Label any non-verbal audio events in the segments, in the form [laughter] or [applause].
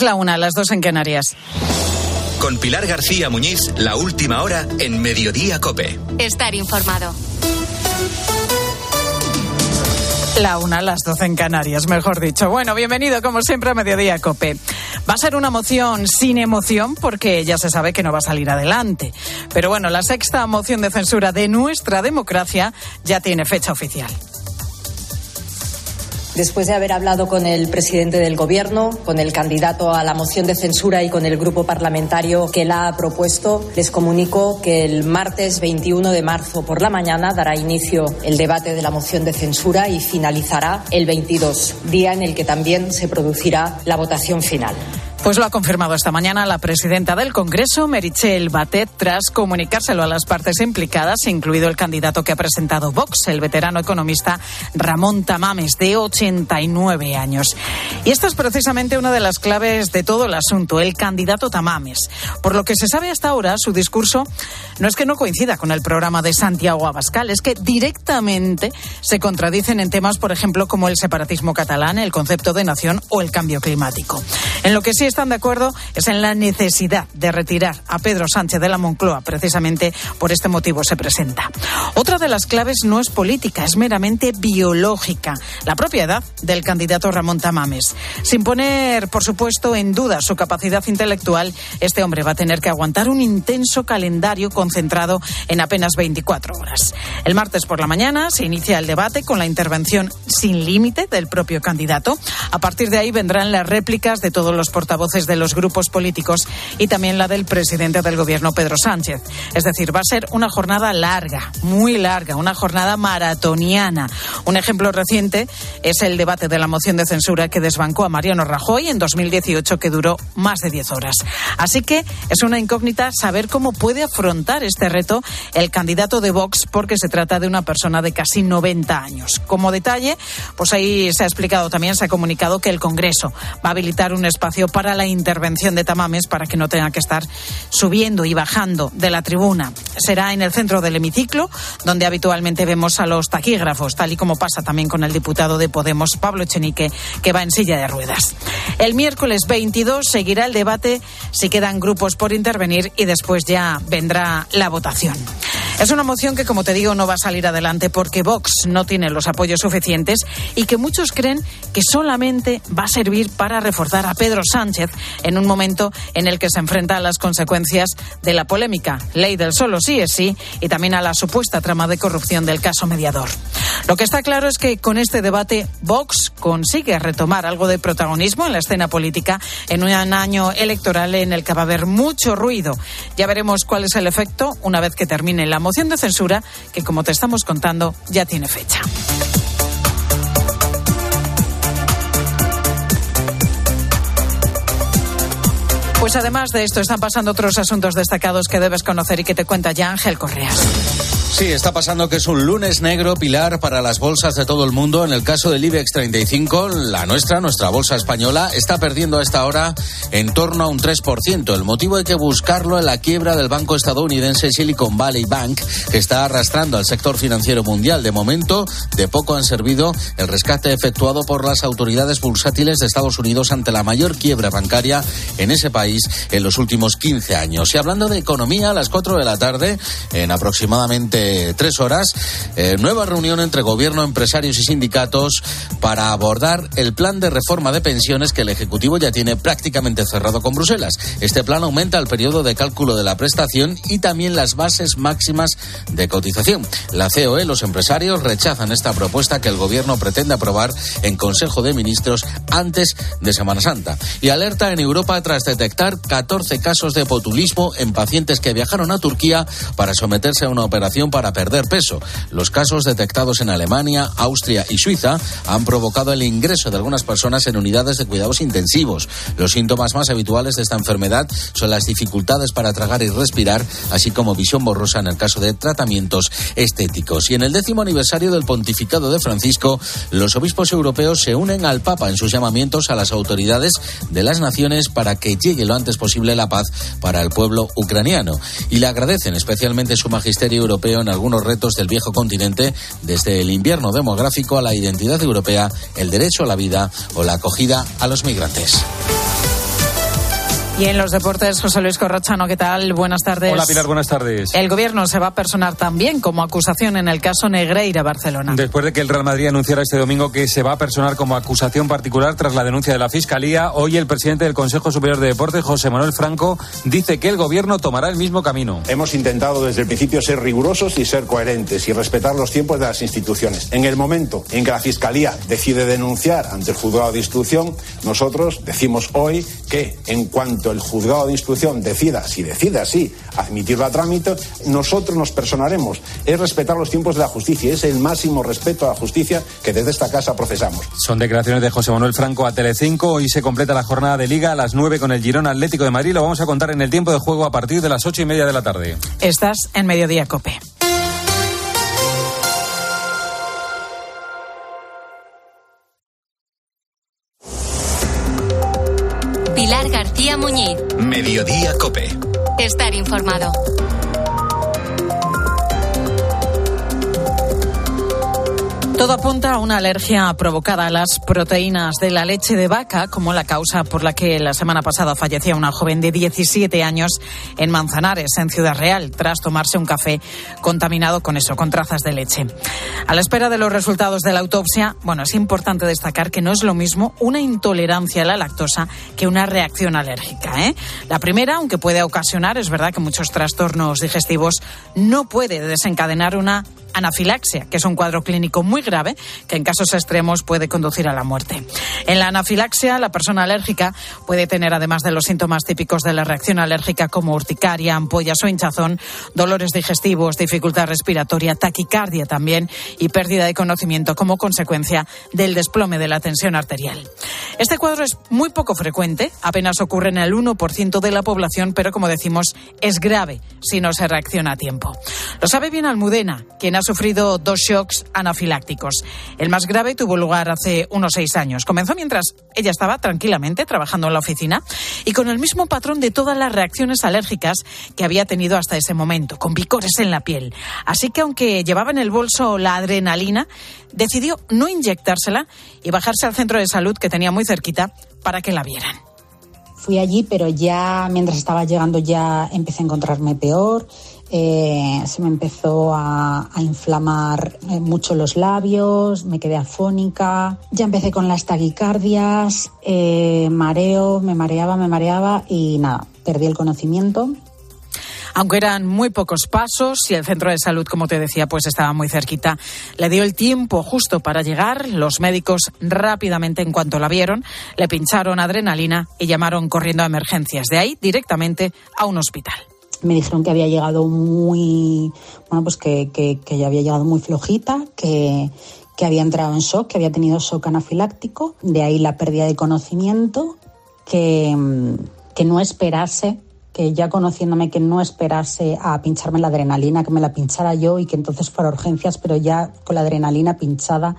La una, las dos en Canarias. Con Pilar García Muñiz, la última hora en Mediodía Cope. Estar informado. La una, las doce en Canarias, mejor dicho. Bueno, bienvenido como siempre a Mediodía Cope. Va a ser una moción sin emoción porque ya se sabe que no va a salir adelante. Pero bueno, la sexta moción de censura de nuestra democracia ya tiene fecha oficial. Después de haber hablado con el presidente del Gobierno, con el candidato a la moción de censura y con el grupo parlamentario que la ha propuesto, les comunico que el martes 21 de marzo por la mañana dará inicio el debate de la moción de censura y finalizará el 22, día en el que también se producirá la votación final. Pues lo ha confirmado esta mañana la presidenta del Congreso, Merichel Batet, tras comunicárselo a las partes implicadas, incluido el candidato que ha presentado Vox, el veterano economista Ramón Tamames, de 89 años. Y esta es precisamente una de las claves de todo el asunto, el candidato Tamames. Por lo que se sabe hasta ahora, su discurso no es que no coincida con el programa de Santiago Abascal, es que directamente se contradicen en temas, por ejemplo, como el separatismo catalán, el concepto de nación o el cambio climático. En lo que sí están de acuerdo es en la necesidad de retirar a Pedro Sánchez de la Moncloa. Precisamente por este motivo se presenta. Otra de las claves no es política, es meramente biológica. La propia edad del candidato Ramón Tamames. Sin poner, por supuesto, en duda su capacidad intelectual, este hombre va a tener que aguantar un intenso calendario concentrado en apenas 24 horas. El martes por la mañana se inicia el debate con la intervención sin límite del propio candidato. A partir de ahí vendrán las réplicas de todos los portavoces voces de los grupos políticos y también la del presidente del gobierno, Pedro Sánchez. Es decir, va a ser una jornada larga, muy larga, una jornada maratoniana. Un ejemplo reciente es el debate de la moción de censura que desbancó a Mariano Rajoy en 2018, que duró más de 10 horas. Así que es una incógnita saber cómo puede afrontar este reto el candidato de Vox, porque se trata de una persona de casi 90 años. Como detalle, pues ahí se ha explicado también, se ha comunicado que el Congreso va a habilitar un espacio para la intervención de Tamames para que no tenga que estar subiendo y bajando de la tribuna. Será en el centro del hemiciclo, donde habitualmente vemos a los taquígrafos, tal y como pasa también con el diputado de Podemos, Pablo Echenique, que va en silla de ruedas. El miércoles 22 seguirá el debate si quedan grupos por intervenir y después ya vendrá la votación. Es una moción que, como te digo, no va a salir adelante porque Vox no tiene los apoyos suficientes y que muchos creen que solamente va a servir para reforzar a Pedro Sánchez en un momento en el que se enfrenta a las consecuencias de la polémica ley del solo sí es sí y también a la supuesta trama de corrupción del caso mediador. Lo que está claro es que con este debate Vox consigue retomar algo de protagonismo en la escena política en un año electoral en el que va a haber mucho ruido. Ya veremos cuál es el efecto una vez que termine la moción de censura que, como te estamos contando, ya tiene fecha. Pues además de esto, están pasando otros asuntos destacados que debes conocer y que te cuenta ya Ángel Correas. Sí, está pasando que es un lunes negro, Pilar, para las bolsas de todo el mundo. En el caso del IBEX 35, la nuestra, nuestra bolsa española, está perdiendo a esta hora en torno a un 3%. El motivo hay que buscarlo en la quiebra del banco estadounidense Silicon Valley Bank, que está arrastrando al sector financiero mundial. De momento, de poco han servido el rescate efectuado por las autoridades bursátiles de Estados Unidos ante la mayor quiebra bancaria en ese país en los últimos 15 años. Y hablando de economía, a las 4 de la tarde, en aproximadamente tres horas, eh, nueva reunión entre gobierno, empresarios y sindicatos para abordar el plan de reforma de pensiones que el Ejecutivo ya tiene prácticamente cerrado con Bruselas. Este plan aumenta el periodo de cálculo de la prestación y también las bases máximas de cotización. La COE, los empresarios, rechazan esta propuesta que el gobierno pretende aprobar en Consejo de Ministros antes de Semana Santa. Y alerta en Europa tras detectar 14 casos de botulismo en pacientes que viajaron a Turquía para someterse a una operación para perder peso. Los casos detectados en Alemania, Austria y Suiza han provocado el ingreso de algunas personas en unidades de cuidados intensivos. Los síntomas más habituales de esta enfermedad son las dificultades para tragar y respirar, así como visión borrosa en el caso de tratamientos estéticos. Y en el décimo aniversario del pontificado de Francisco, los obispos europeos se unen al Papa en sus llamamientos a las autoridades de las naciones para que llegue lo antes posible la paz para el pueblo ucraniano. Y le agradecen especialmente su magisterio europeo en algunos retos del viejo continente, desde el invierno demográfico a la identidad europea, el derecho a la vida o la acogida a los migrantes. Y en los deportes, José Luis Corrochano, ¿qué tal? Buenas tardes. Hola Pilar, buenas tardes. El gobierno se va a personar también como acusación en el caso Negreira Barcelona. Después de que el Real Madrid anunciara este domingo que se va a personar como acusación particular tras la denuncia de la Fiscalía, hoy el presidente del Consejo Superior de Deportes, José Manuel Franco, dice que el gobierno tomará el mismo camino. Hemos intentado desde el principio ser rigurosos y ser coherentes y respetar los tiempos de las instituciones. En el momento en que la Fiscalía decide denunciar ante el juzgado de instrucción, nosotros decimos hoy que en cuanto el juzgado de instrucción decida, si decide así, admitirlo a trámite, nosotros nos personaremos. Es respetar los tiempos de la justicia, es el máximo respeto a la justicia que desde esta casa procesamos. Son declaraciones de José Manuel Franco a Telecinco. Hoy se completa la jornada de Liga a las 9 con el Girón Atlético de Madrid. Lo vamos a contar en el tiempo de juego a partir de las ocho y media de la tarde. Estás en Mediodía Cope. Alergia provocada a las proteínas de la leche de vaca, como la causa por la que la semana pasada fallecía una joven de 17 años en Manzanares, en Ciudad Real, tras tomarse un café contaminado con eso, con trazas de leche. A la espera de los resultados de la autopsia, bueno, es importante destacar que no es lo mismo una intolerancia a la lactosa que una reacción alérgica. ¿eh? La primera, aunque puede ocasionar, es verdad que muchos trastornos digestivos, no puede desencadenar una anafilaxia, que es un cuadro clínico muy grave que en casos extremos puede conducir a la muerte. En la anafilaxia, la persona alérgica puede tener, además de los síntomas típicos de la reacción alérgica como urticaria, ampollas o hinchazón, dolores digestivos, dificultad respiratoria, taquicardia también y pérdida de conocimiento como consecuencia del desplome de la tensión arterial. Este cuadro es muy poco frecuente, apenas ocurre en el 1% de la población, pero como decimos, es grave si no se reacciona a tiempo. Lo sabe bien Almudena, quien ha sufrido dos shocks anafilácticos. El más grave tuvo lugar hace unos seis años. Comenzó mientras ella estaba tranquilamente trabajando en la oficina y con el mismo patrón de todas las reacciones alérgicas que había tenido hasta ese momento, con picores en la piel. Así que aunque llevaba en el bolso la adrenalina, decidió no inyectársela y bajarse al centro de salud que tenía muy cerquita para que la vieran. Fui allí, pero ya mientras estaba llegando ya empecé a encontrarme peor eh, se me empezó a, inflamar eh, mucho los labios, me quedé afónica, ya empecé con las taquicardias, eh, mareo, me mareaba, me mareaba y nada, perdí el conocimiento. Aunque eran muy pocos pasos y el centro de salud, como te decía, pues estaba muy cerquita, le dio el tiempo justo para llegar. Los médicos rápidamente, en cuanto la vieron, le pincharon adrenalina y llamaron corriendo a emergencias. De ahí directamente a un hospital me dijeron que había llegado muy, bueno, pues que, que, ya había llegado muy flojita, que, que había entrado en shock, que había tenido shock anafiláctico, de ahí la pérdida de conocimiento, que, que no esperase, que ya conociéndome que no esperase a pincharme la adrenalina, que me la pinchara yo y que entonces fuera urgencias, pero ya con la adrenalina pinchada,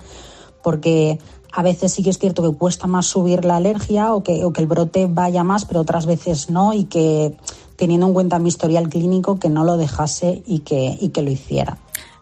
porque a veces sí que es cierto que cuesta más subir la alergia o que, o que el brote vaya más, pero otras veces no y que teniendo en cuenta mi historial clínico, que no lo dejase y que, y que lo hiciera.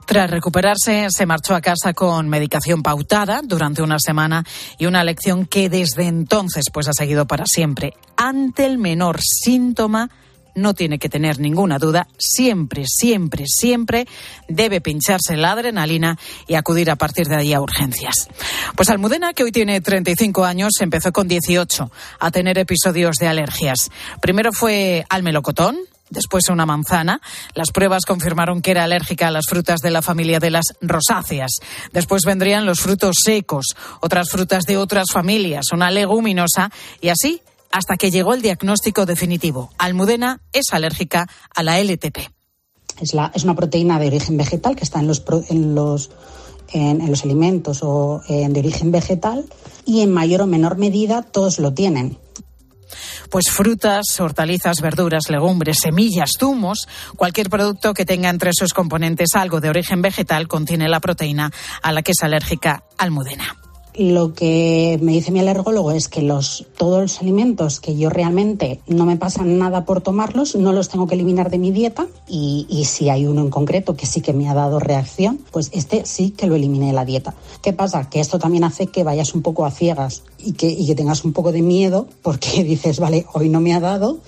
Tras recuperarse, se marchó a casa con medicación pautada durante una semana y una lección que desde entonces pues ha seguido para siempre. Ante el menor síntoma, no tiene que tener ninguna duda, siempre, siempre, siempre debe pincharse la adrenalina y acudir a partir de ahí a urgencias. Pues Almudena, que hoy tiene 35 años, empezó con 18 a tener episodios de alergias. Primero fue al melocotón, después una manzana. Las pruebas confirmaron que era alérgica a las frutas de la familia de las rosáceas. Después vendrían los frutos secos, otras frutas de otras familias, una leguminosa y así hasta que llegó el diagnóstico definitivo. Almudena es alérgica a la LTP. Es, la, es una proteína de origen vegetal que está en los, en los, en, en los alimentos o en de origen vegetal y en mayor o menor medida todos lo tienen. Pues frutas, hortalizas, verduras, legumbres, semillas, zumos, cualquier producto que tenga entre sus componentes algo de origen vegetal contiene la proteína a la que es alérgica almudena lo que me dice mi alergólogo es que los, todos los alimentos que yo realmente no me pasan nada por tomarlos, no los tengo que eliminar de mi dieta y, si hay uno en concreto que sí que me ha dado reacción, pues este sí que lo eliminé de la dieta. ¿Qué pasa? Que esto también hace que vayas un poco a ciegas y que tengas un poco de miedo porque [laughs] dices, vale, hoy no me ha dado,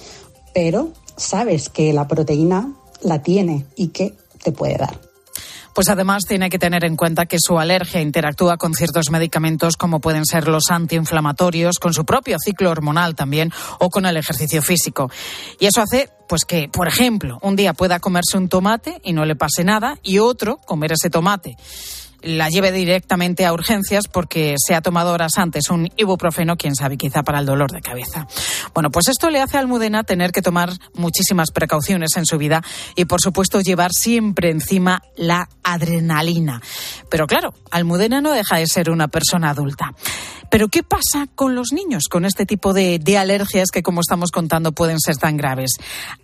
pero sabes que la proteína la tiene y que te puede dar. Pues además tiene que tener en cuenta que su alergia interactúa con ciertos medicamentos como pueden ser los antiinflamatorios, con su propio ciclo hormonal también o con el ejercicio físico. Y eso hace pues que, por ejemplo, un día pueda comerse un tomate y no le pase nada y otro comer ese tomate la lleve directamente a urgencias porque se ha tomado horas antes un ibuprofeno, quién sabe, quizá para el dolor de cabeza. Bueno, pues esto le hace a Almudena tener que tomar muchísimas precauciones en su vida y, por supuesto, llevar siempre encima la adrenalina. Pero claro, Almudena no deja de ser una persona adulta. Pero ¿qué pasa con los niños con este tipo de, alergias que, como estamos contando, pueden ser tan graves?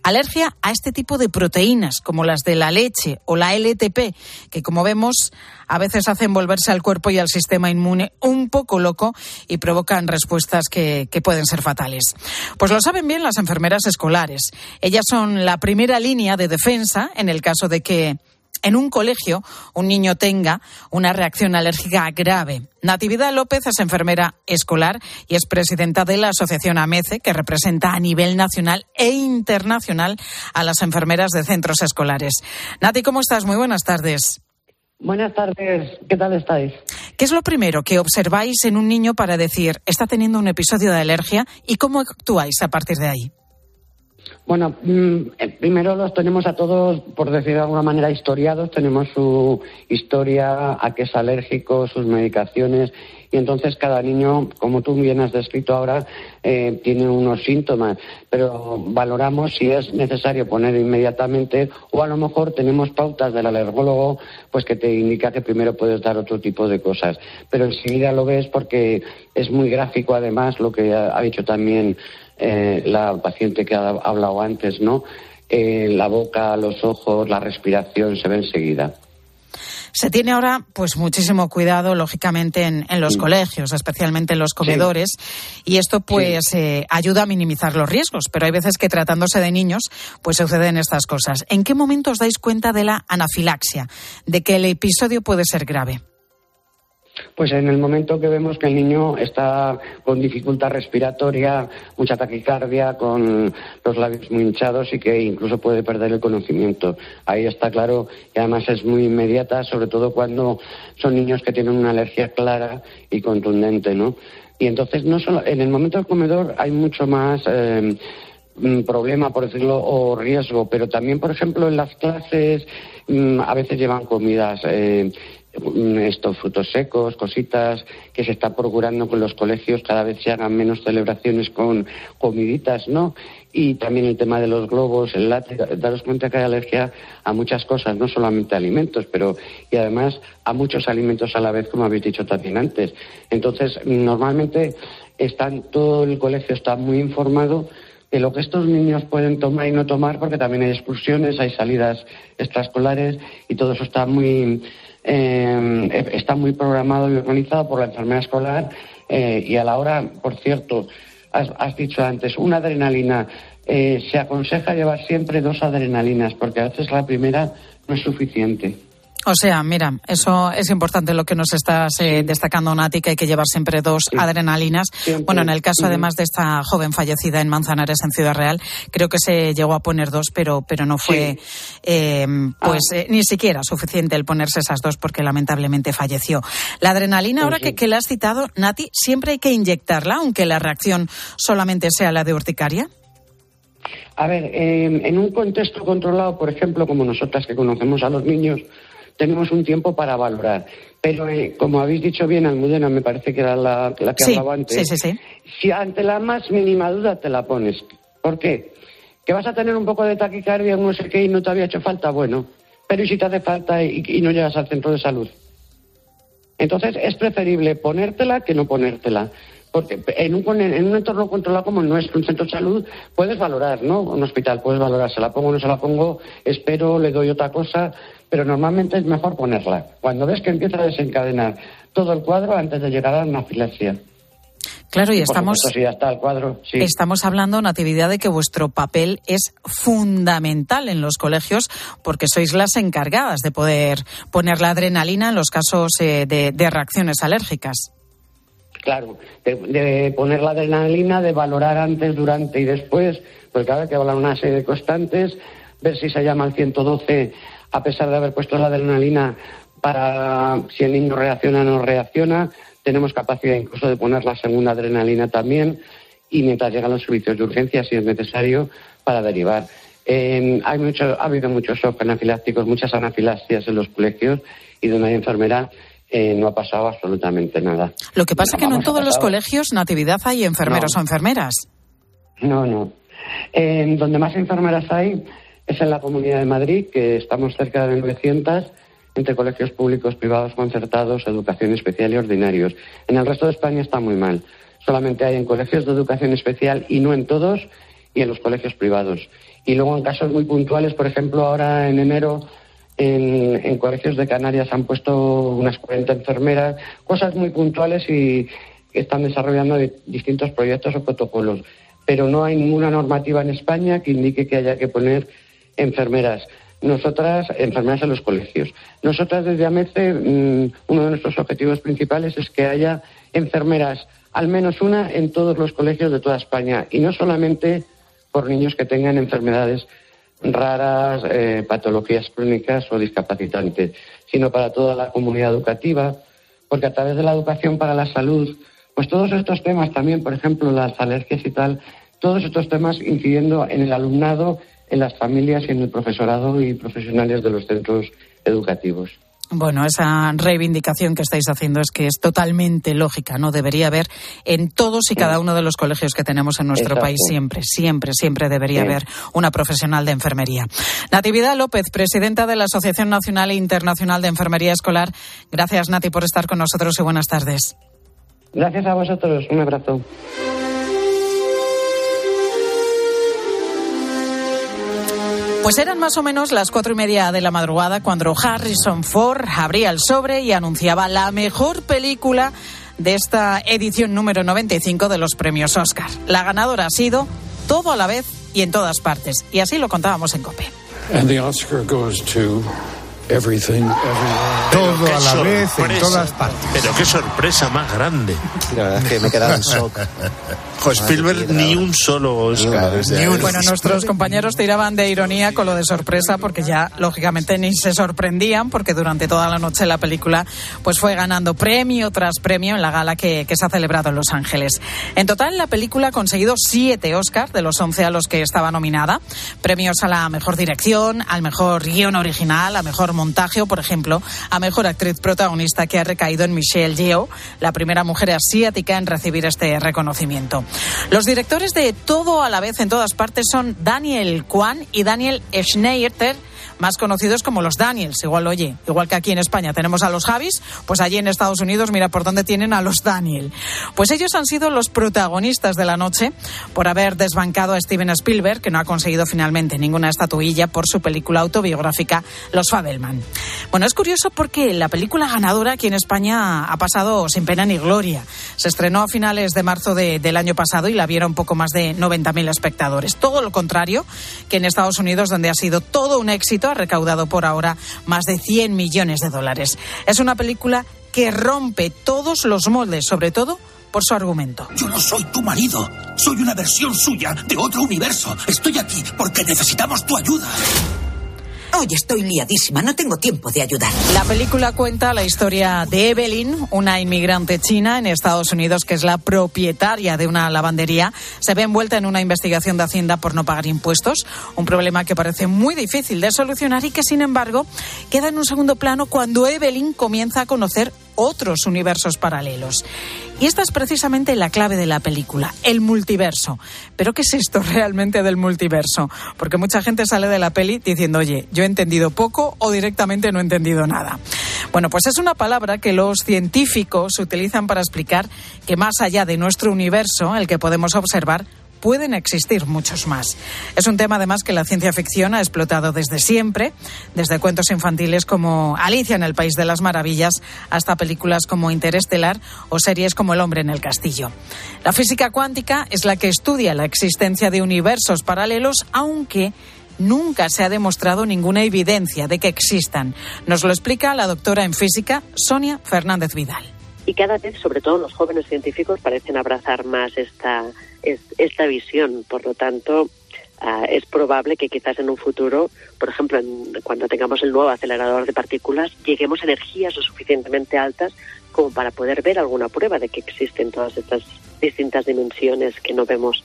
Alergia a este tipo de proteínas, como las de la leche o la LTP, que, como vemos, a veces hacen volverse al cuerpo y al sistema inmune un poco loco y provocan respuestas que, que pueden ser fatales. Pues lo saben bien las enfermeras escolares. Ellas son la primera línea de defensa en el caso de que en un colegio un niño tenga una reacción alérgica grave. Natividad López es enfermera escolar y es presidenta de la Asociación AMECE, que representa a nivel nacional e internacional a las enfermeras de centros escolares. Nati, ¿cómo estás? Muy buenas tardes. Buenas tardes, ¿qué tal estáis? ¿Qué es lo primero que observáis en un niño para decir está teniendo un episodio de alergia y cómo actuáis a partir de ahí? Bueno, primero los tenemos a todos, por decir de alguna manera, historiados. Tenemos su historia, a qué es alérgico, sus medicaciones. Y entonces cada niño, como tú bien has descrito ahora, eh, tiene unos síntomas. Pero valoramos si es necesario poner inmediatamente o a lo mejor tenemos pautas del alergólogo pues que te indica que primero puedes dar otro tipo de cosas. Pero enseguida lo ves porque es muy gráfico además lo que ha dicho también eh, la paciente que ha hablado antes, ¿no? Eh, la boca, los ojos, la respiración se ve enseguida. Se tiene ahora pues muchísimo cuidado, lógicamente, en, los colegios, especialmente en los comedores, y esto pues eh, ayuda a minimizar los riesgos. Pero hay veces que tratándose de niños, pues suceden estas cosas. ¿En qué momento os dais cuenta de la anafilaxia, de que el episodio puede ser grave? Pues en el momento que vemos que el niño está con dificultad respiratoria, mucha taquicardia, con los labios muy hinchados y que incluso puede perder el conocimiento. Ahí está claro y además es muy inmediata, sobre todo cuando son niños que tienen una alergia clara y contundente, ¿no? Y entonces no solo en el momento del comedor hay mucho más eh, mm, problema, por decirlo, o riesgo, pero también, por ejemplo, en las clases mm, a veces llevan comidas. Eh, estos frutos secos, cositas que se está procurando con los colegios, cada vez se hagan menos celebraciones con comiditas, ¿no? Y también el tema de los globos, el látex, daros cuenta que hay alergia a muchas cosas, no solamente a alimentos, pero y además a muchos alimentos a la vez, como habéis dicho también antes. Entonces, normalmente están, todo el colegio está muy informado de lo que estos niños pueden tomar y no tomar, porque también hay excursiones, hay salidas extraescolares y todo eso está muy eh, está muy programado y organizado por la enfermera escolar eh, y a la hora, por cierto, has, dicho antes, una adrenalina. Eh, se aconseja llevar siempre dos adrenalinas porque a veces la primera no es suficiente. O sea, mira, eso es importante lo que nos estás eh, destacando, Nati, que hay que llevar siempre dos adrenalinas. Bueno, en el caso además de esta joven fallecida en Manzanares, en Ciudad Real, creo que se llegó a poner dos, pero, pero no fue em, pues ah. eh, ni siquiera suficiente el ponerse esas dos porque lamentablemente falleció. La adrenalina, ahora que, que la has citado, Nati, siempre hay que inyectarla, aunque la reacción solamente sea la de urticaria. A ver, em, en un contexto controlado, por ejemplo, como nosotras que conocemos a los niños, tenemos un tiempo para valorar. Pero, eh, como habéis dicho bien, Almudena, me parece que era la, que hablaba antes. Sí, sí, sí. Si ante la más mínima duda te la pones. ¿Por qué? ¿Que vas a tener un poco de taquicardia, no sé qué, y no te había hecho falta? Bueno, pero ¿y si te hace falta y, y no llegas al centro de salud? Entonces, es preferible ponértela que no ponértela. Porque en un, en un entorno controlado como no es un centro de salud, puedes valorar, ¿no? Un hospital, puedes valorar, se la pongo o no se la pongo, espero, le doy otra cosa, pero normalmente es mejor ponerla. Cuando ves que empieza a desencadenar todo el cuadro antes de llegar a la anafilaxia. Claro, y estamos, ya está el cuadro, sí. estamos hablando, Natividad, de que vuestro papel es fundamental en los colegios porque sois las encargadas de poder poner la adrenalina en los casos eh, de, reacciones alérgicas. Claro, de, poner la adrenalina, de valorar antes, durante y después, pues claro, hay que valorar una serie de constantes, ver si se llama al 112 a pesar de haber puesto la adrenalina para si el niño reacciona o no reacciona, tenemos capacidad incluso de poner la segunda adrenalina también y mientras llegan los servicios de urgencia, si es necesario, para derivar. hay mucho, ha habido muchos shock anafilácticos, muchas anafilaxias en los colegios y donde hay enfermera eh, no ha pasado absolutamente nada. Lo que pasa es que no en todos los colegios, Natividad, hay enfermeros o enfermeras. No, no. donde más enfermeras hay es en la Comunidad de Madrid, que estamos cerca de 900 entre colegios públicos, privados, concertados, educación especial y ordinarios. En el resto de España está muy mal. Solamente hay en colegios de educación especial y no en todos y en los colegios privados. Y luego en casos muy puntuales, por ejemplo, ahora en enero en, colegios de Canarias han puesto unas 40 enfermeras, cosas muy puntuales y están desarrollando distintos proyectos o protocolos. Pero no hay ninguna normativa en España que indique que haya que poner enfermeras nosotras, enfermeras en los colegios. Nosotras desde AMECE, mm, uno de nuestros objetivos principales es que haya enfermeras, al menos una, en todos los colegios de toda España, y no solamente por niños que tengan enfermedades raras, eh, patologías crónicas o discapacitantes, sino para toda la comunidad educativa, porque a través de la educación para la salud, pues todos estos temas también, por ejemplo, las alergias y tal, todos estos temas incidiendo en el alumnado en las familias y en el profesorado y profesionales de los centros educativos. Bueno, esa reivindicación que estáis haciendo es que es totalmente lógica, ¿no? Debería haber en todos y cada uno de los colegios que tenemos en nuestro país siempre, siempre, siempre debería haber una profesional de enfermería. Natividad López, presidenta de la Asociación Nacional e Internacional de Enfermería Escolar. Gracias, Nati, por estar con nosotros y buenas tardes. Gracias a vosotros. Un abrazo. Pues eran más o menos las cuatro y media de la madrugada cuando Harrison Ford abría el sobre y anunciaba la mejor película de esta edición número 95 de los premios Oscar. La ganadora ha sido Todo a la vez y en todas partes. Y así lo contábamos en COPE. Todo a la vez en todas partes. Pero qué sorpresa más grande. La verdad es que me he quedado en shock. Pues Spielberg ni un solo Oscar. Bueno, nuestros compañeros tiraban de ironía con lo de sorpresa porque ya lógicamente ni se sorprendían porque durante toda la noche la película pues fue ganando premio tras premio en la gala que, que se ha celebrado en Los Ángeles. En total la película ha conseguido siete Oscars de los once a los que estaba nominada. Premios a la mejor dirección, al mejor guion original, a mejor montaje o, por ejemplo, a mejor actriz protagonista que ha recaído en Michelle Yeoh, la primera mujer asiática en recibir este reconocimiento. Los directores de Todo a la vez en todas partes son Daniel Kwan y Daniel Schneider más conocidos como los Daniels. Igual, oye, igual que aquí en España tenemos a los Javis, pues allí en Estados Unidos, mira por dónde tienen a los Daniel. Pues ellos han sido los protagonistas de la noche por haber desbancado a Steven Spielberg, que no ha conseguido finalmente ninguna estatuilla por su película autobiográfica Los Fabelman. Bueno, es curioso porque la película ganadora aquí en España ha pasado sin pena ni gloria. Se estrenó a finales de marzo del año pasado y la vieron poco más de 90.000 espectadores. Todo lo contrario que en Estados Unidos, donde ha sido todo un éxito ha recaudado por ahora más de 100 millones de dólares. Es una película que rompe todos los moldes, sobre todo por su argumento. Yo no soy tu marido, soy una versión suya de otro universo. Estoy aquí porque necesitamos tu ayuda. Hoy estoy liadísima, no tengo tiempo de ayudar. La película cuenta la historia de Evelyn, una inmigrante china en Estados Unidos que es la propietaria de una lavandería. Se ve envuelta en una investigación de Hacienda por no pagar impuestos, un problema que parece muy difícil de solucionar y que, sin embargo, queda en un segundo plano cuando Evelyn comienza a conocer otros universos paralelos. Y esta es precisamente la clave de la película, el multiverso. Pero ¿qué es esto realmente del multiverso? Porque mucha gente sale de la peli diciendo, oye, yo he entendido poco o directamente no he entendido nada. Bueno, pues es una palabra que los científicos utilizan para explicar que más allá de nuestro universo, el que podemos observar, pueden existir muchos más. Es un tema además que la ciencia ficción ha explotado desde siempre, desde cuentos infantiles como Alicia en el País de las Maravillas hasta películas como Interestelar o series como El hombre en el castillo. La física cuántica es la que estudia la existencia de universos paralelos, aunque nunca se ha demostrado ninguna evidencia de que existan. Nos lo explica la doctora en física Sonia Fernández Vidal. Y cada vez, sobre todo los jóvenes científicos, parecen abrazar más esta, esta visión. Por lo tanto, ah, es probable que quizás en un futuro, por ejemplo, cuando tengamos el nuevo acelerador de partículas, lleguemos a energías lo suficientemente altas como para poder ver alguna prueba de que existen todas estas distintas dimensiones que no vemos.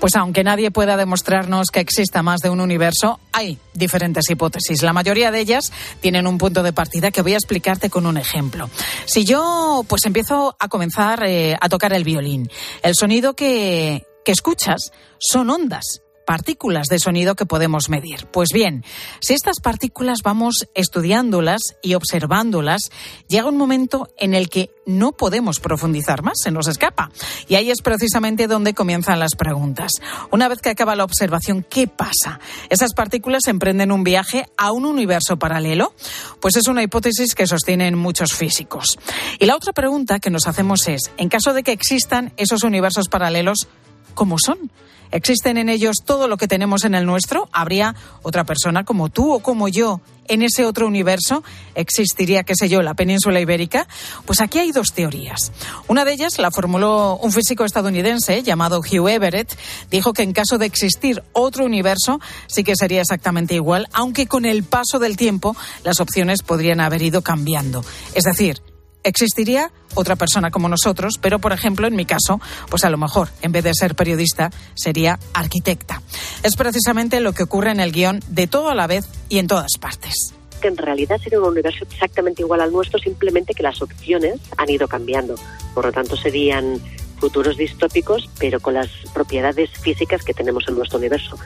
Pues aunque nadie pueda demostrarnos que exista más de un universo, hay diferentes hipótesis. La mayoría de ellas tienen un punto de partida que voy a explicarte con un ejemplo. Si yo pues empiezo a comenzar eh, a tocar el violín, el sonido que, que escuchas son ondas partículas de sonido que podemos medir. Pues bien, si estas partículas vamos estudiándolas y observándolas, llega un momento en el que no podemos profundizar más, se nos escapa. Y ahí es precisamente donde comienzan las preguntas. Una vez que acaba la observación, ¿qué pasa? ¿Esas partículas emprenden un viaje a un universo paralelo? Pues es una hipótesis que sostienen muchos físicos. Y la otra pregunta que nos hacemos es, en caso de que existan esos universos paralelos, ¿cómo son? ¿Existen en ellos todo lo que tenemos en el nuestro? ¿Habría otra persona como tú o como yo en ese otro universo? ¿Existiría, qué sé yo, la península ibérica? Pues aquí hay dos teorías. Una de ellas la formuló un físico estadounidense llamado Hugh Everett. Dijo que en caso de existir otro universo sí que sería exactamente igual, aunque con el paso del tiempo las opciones podrían haber ido cambiando. Es decir, existiría otra persona como nosotros, pero por ejemplo, en mi caso, pues a lo mejor, en vez de ser periodista, sería arquitecta. Es precisamente lo que ocurre en el guion de todo a la vez y en todas partes que en realidad sería un universo exactamente igual al nuestro, simplemente que las opciones han ido cambiando. Por lo tanto, serían futuros distópicos, pero con las propiedades físicas que tenemos en nuestro universo.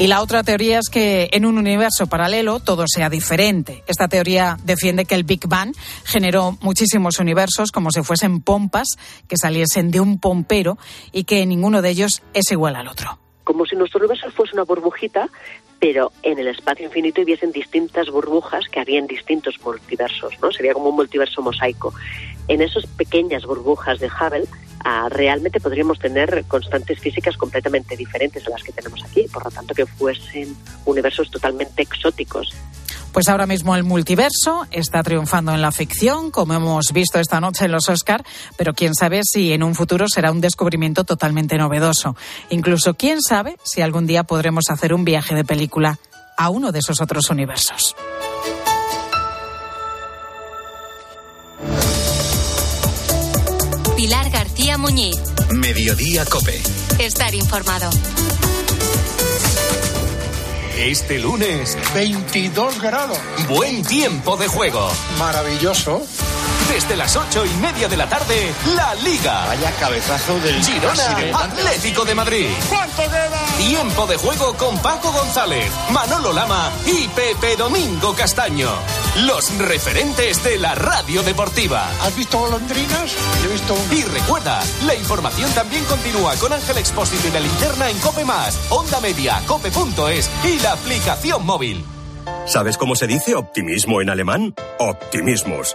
Y la otra teoría es que en un universo paralelo todo sea diferente. Esta teoría defiende que el Big Bang generó muchísimos universos como si fuesen pompas que saliesen de un pompero y que ninguno de ellos es igual al otro. Como si nuestro universo fuese una burbujita, pero en el espacio infinito hubiesen distintas burbujas que harían distintos multiversos, ¿no? Sería como un multiverso mosaico. En esas pequeñas burbujas de Hubble realmente podríamos tener constantes físicas completamente diferentes a las que tenemos aquí, por lo tanto que fuesen universos totalmente exóticos. Pues ahora mismo el multiverso está triunfando en la ficción, como hemos visto esta noche en los Oscar, pero quién sabe si en un futuro será un descubrimiento totalmente novedoso. Incluso quién sabe si algún día podremos hacer un viaje de película a uno de esos otros universos. Pilar García Muñiz. Mediodía Cope. Estar informado. Este lunes, 22 grados. Buen tiempo de juego. Maravilloso. Desde las ocho y media de la tarde, la Liga. Vaya cabezazo del Girona Atlético de Madrid. ¿Cuánto queda? Tiempo de juego con Paco González, Manolo Lama y Pepe Domingo Castaño. Los referentes de la radio deportiva. ¿Has visto golondrinas? Yo he visto una. Y recuerda, la información también continúa con Ángel Expósito y la linterna en Cope Más, Onda Media, Cope.es y la aplicación móvil. ¿Sabes cómo se dice optimismo en alemán? Optimismus.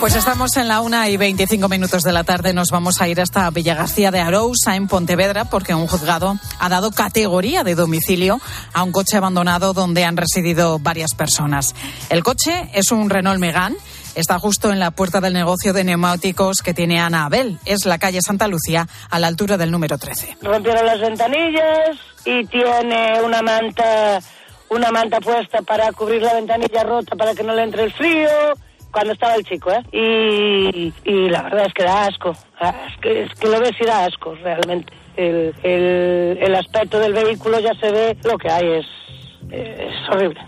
Pues estamos en la una y 25 minutos de la tarde. Nos vamos a ir hasta Villagarcía de Arousa, en Pontevedra, porque un juzgado ha dado categoría de domicilio a un coche abandonado donde han residido varias personas. El coche es un Renault Megane. Está justo en la puerta del negocio de neumáticos que tiene Ana Abel. Es la calle Santa Lucía, a la altura del número 13. Rompieron las ventanillas y tiene una manta, una manta puesta para cubrir la ventanilla rota para que no le entre el frío cuando estaba el chico, ¿eh? Y, y la verdad es que da asco. Es que, es que lo ves y da asco, realmente. El, el, el aspecto del vehículo ya se ve, lo que hay es, es horrible.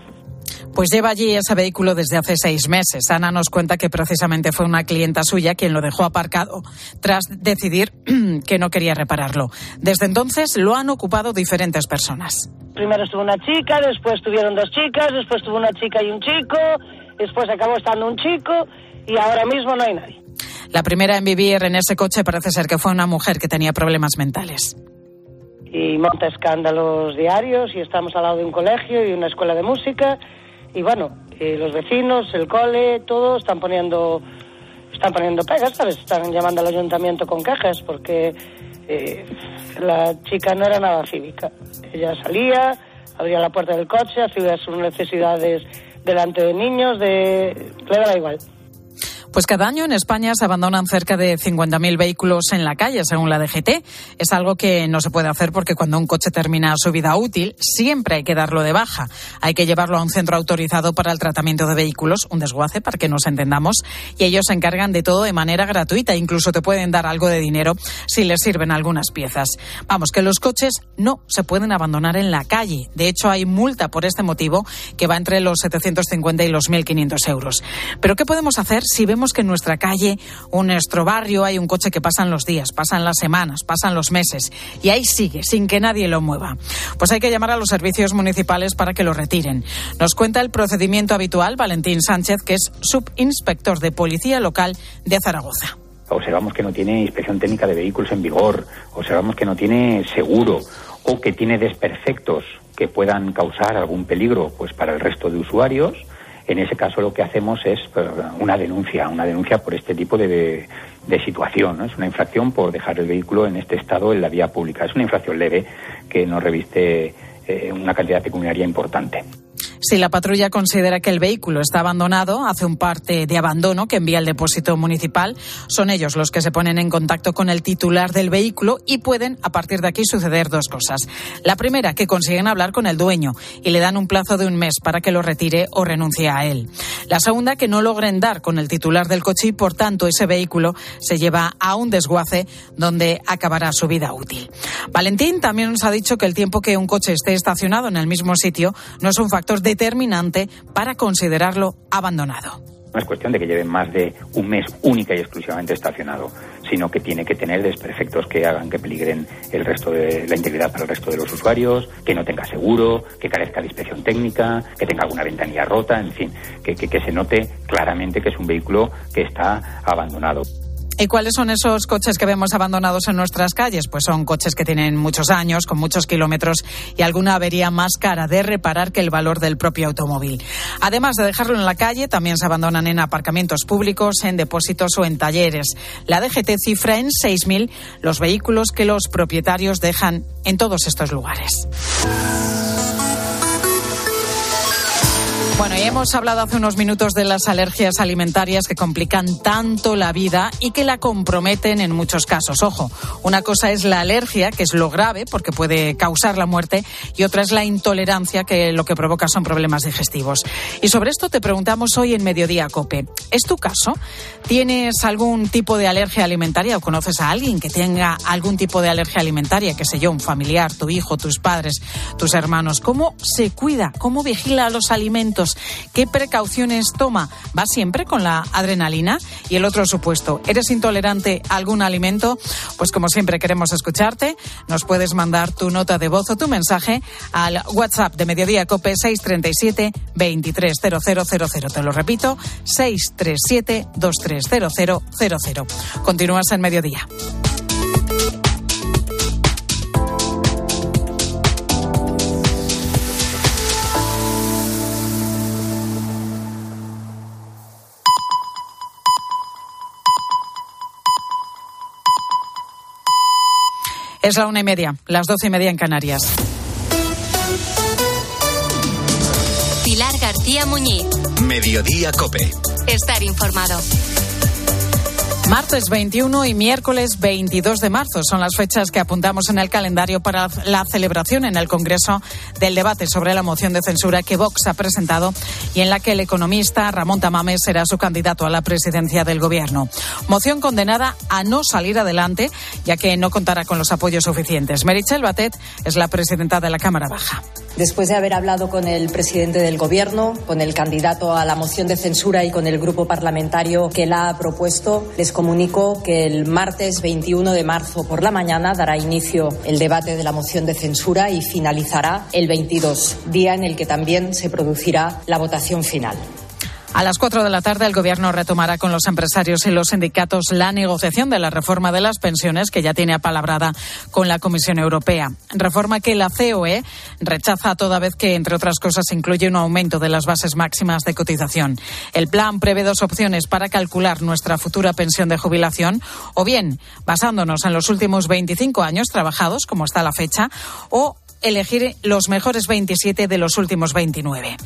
Pues lleva allí ese vehículo desde hace seis meses. Ana nos cuenta que precisamente fue una clienta suya quien lo dejó aparcado tras decidir [clears throat] que no quería repararlo. Desde entonces lo han ocupado diferentes personas. Primero estuvo una chica, después tuvieron dos chicas, después tuvo una chica y un chico, después acabó estando un chico y ahora mismo no hay nadie. La primera en vivir en ese coche parece ser que fue una mujer que tenía problemas mentales. Y monta escándalos diarios y estamos al lado de un colegio y una escuela de música y bueno, eh, los vecinos, el cole, todos están poniendo están poniendo pegas, ¿sabes? Están llamando al ayuntamiento con quejas porque eh, la chica no era nada cívica. Ella salía, abría la puerta del coche, hacía sus necesidades delante de niños, de... le daba igual. Pues cada año en España se abandonan cerca de 50.000 vehículos en la calle, según la DGT. Es algo que no se puede hacer porque cuando un coche termina su vida útil, siempre hay que darlo de baja. Hay que llevarlo a un centro autorizado para el tratamiento de vehículos, un desguace, para que nos entendamos, y ellos se encargan de todo de manera gratuita. Incluso te pueden dar algo de dinero si les sirven algunas piezas. Vamos, que los coches no se pueden abandonar en la calle. De hecho, hay multa por este motivo que va entre los 750 y los 1.500 euros. Pero ¿qué podemos hacer si vemos que en nuestra calle o en nuestro barrio hay un coche que pasan los días, pasan las semanas, pasan los meses y ahí sigue sin que nadie lo mueva? Pues hay que llamar a los servicios municipales para que lo retiren. Nos cuenta el procedimiento habitual Valentín Sánchez, que es subinspector de Policía Local de Zaragoza observamos que no tiene inspección técnica de vehículos en vigor, observamos que no tiene seguro o que tiene desperfectos que puedan causar algún peligro pues para el resto de usuarios, en ese caso lo que hacemos es pues, una denuncia, una denuncia por este tipo de, situación. Es una infracción por dejar el vehículo en este estado en la vía pública. Es una infracción leve que no reviste eh, una cantidad pecuniaria importante. Si la patrulla considera que el vehículo está abandonado, hace un parte de abandono que envía el depósito municipal. Son ellos los que se ponen en contacto con el titular del vehículo y pueden, a partir de aquí, suceder dos cosas. La primera, que consiguen hablar con el dueño y le dan un plazo de un mes para que lo retire o renuncie a él. La segunda, que no logren dar con el titular del coche y, por tanto, ese vehículo se lleva a un desguace donde acabará su vida útil. Valentín también nos ha dicho que el tiempo que un coche esté estacionado en el mismo sitio no es un factor determinante para considerarlo abandonado. No es cuestión de que lleve más de un mes única y exclusivamente estacionado, sino que tiene que tener desperfectos que hagan que peligren el resto de la integridad para el resto de los usuarios, que no tenga seguro, que carezca de inspección técnica, que tenga alguna ventanilla rota, en fin, que se note claramente que es un vehículo que está abandonado. ¿Y cuáles son esos coches que vemos abandonados en nuestras calles? Pues son coches que tienen muchos años, con muchos kilómetros y alguna avería más cara de reparar que el valor del propio automóvil. Además de dejarlo en la calle, también se abandonan en aparcamientos públicos, en depósitos o en talleres. La DGT cifra en 6.000 los vehículos que los propietarios dejan en todos estos lugares. Bueno, y hemos hablado hace unos minutos de las alergias alimentarias que complican tanto la vida y que la comprometen en muchos casos. Ojo, una cosa es la alergia, que es lo grave porque puede causar la muerte, y otra es la intolerancia, que lo que provoca son problemas digestivos. Y sobre esto te preguntamos hoy en Mediodía Cope. ¿Es tu caso? ¿Tienes algún tipo de alergia alimentaria o conoces a alguien que tenga algún tipo de alergia alimentaria, que sé yo, un familiar, tu hijo, tus padres, tus hermanos? ¿Cómo se cuida? ¿Cómo vigila los alimentos? ¿Qué precauciones toma? ¿Va siempre con la adrenalina? Y el otro supuesto, ¿eres intolerante a algún alimento? Pues como siempre queremos escucharte. Nos puedes mandar tu nota de voz o tu mensaje al WhatsApp de Mediodía Cope 637 230000. Te lo repito, 637 230000. Continúas en Mediodía. Es la una y media, las doce y media en Canarias. Pilar García Muñiz. Mediodía Cope. Estar informado. Martes 21 y miércoles 22 de marzo son las fechas que apuntamos en el calendario para la celebración en el Congreso del debate sobre la moción de censura que Vox ha presentado y en la que el economista Ramón Tamames será su candidato a la presidencia del Gobierno. Moción condenada a no salir adelante ya que no contará con los apoyos suficientes. Merichel Batet es la presidenta de la Cámara Baja. Después de haber hablado con el presidente del Gobierno, con el candidato a la moción de censura y con el grupo parlamentario que la ha propuesto, les comunico que el martes 21 de marzo por la mañana dará inicio el debate de la moción de censura y finalizará el 22, día en el que también se producirá la votación final. A las cuatro de la tarde, el Gobierno retomará con los empresarios y los sindicatos la negociación de la reforma de las pensiones que ya tiene apalabrada con la Comisión Europea. Reforma que la COE rechaza toda vez que, entre otras cosas, incluye un aumento de las bases máximas de cotización. El plan prevé dos opciones para calcular nuestra futura pensión de jubilación, o bien basándonos en los últimos 25 años trabajados, como está la fecha, o elegir los mejores 27 de los últimos 29.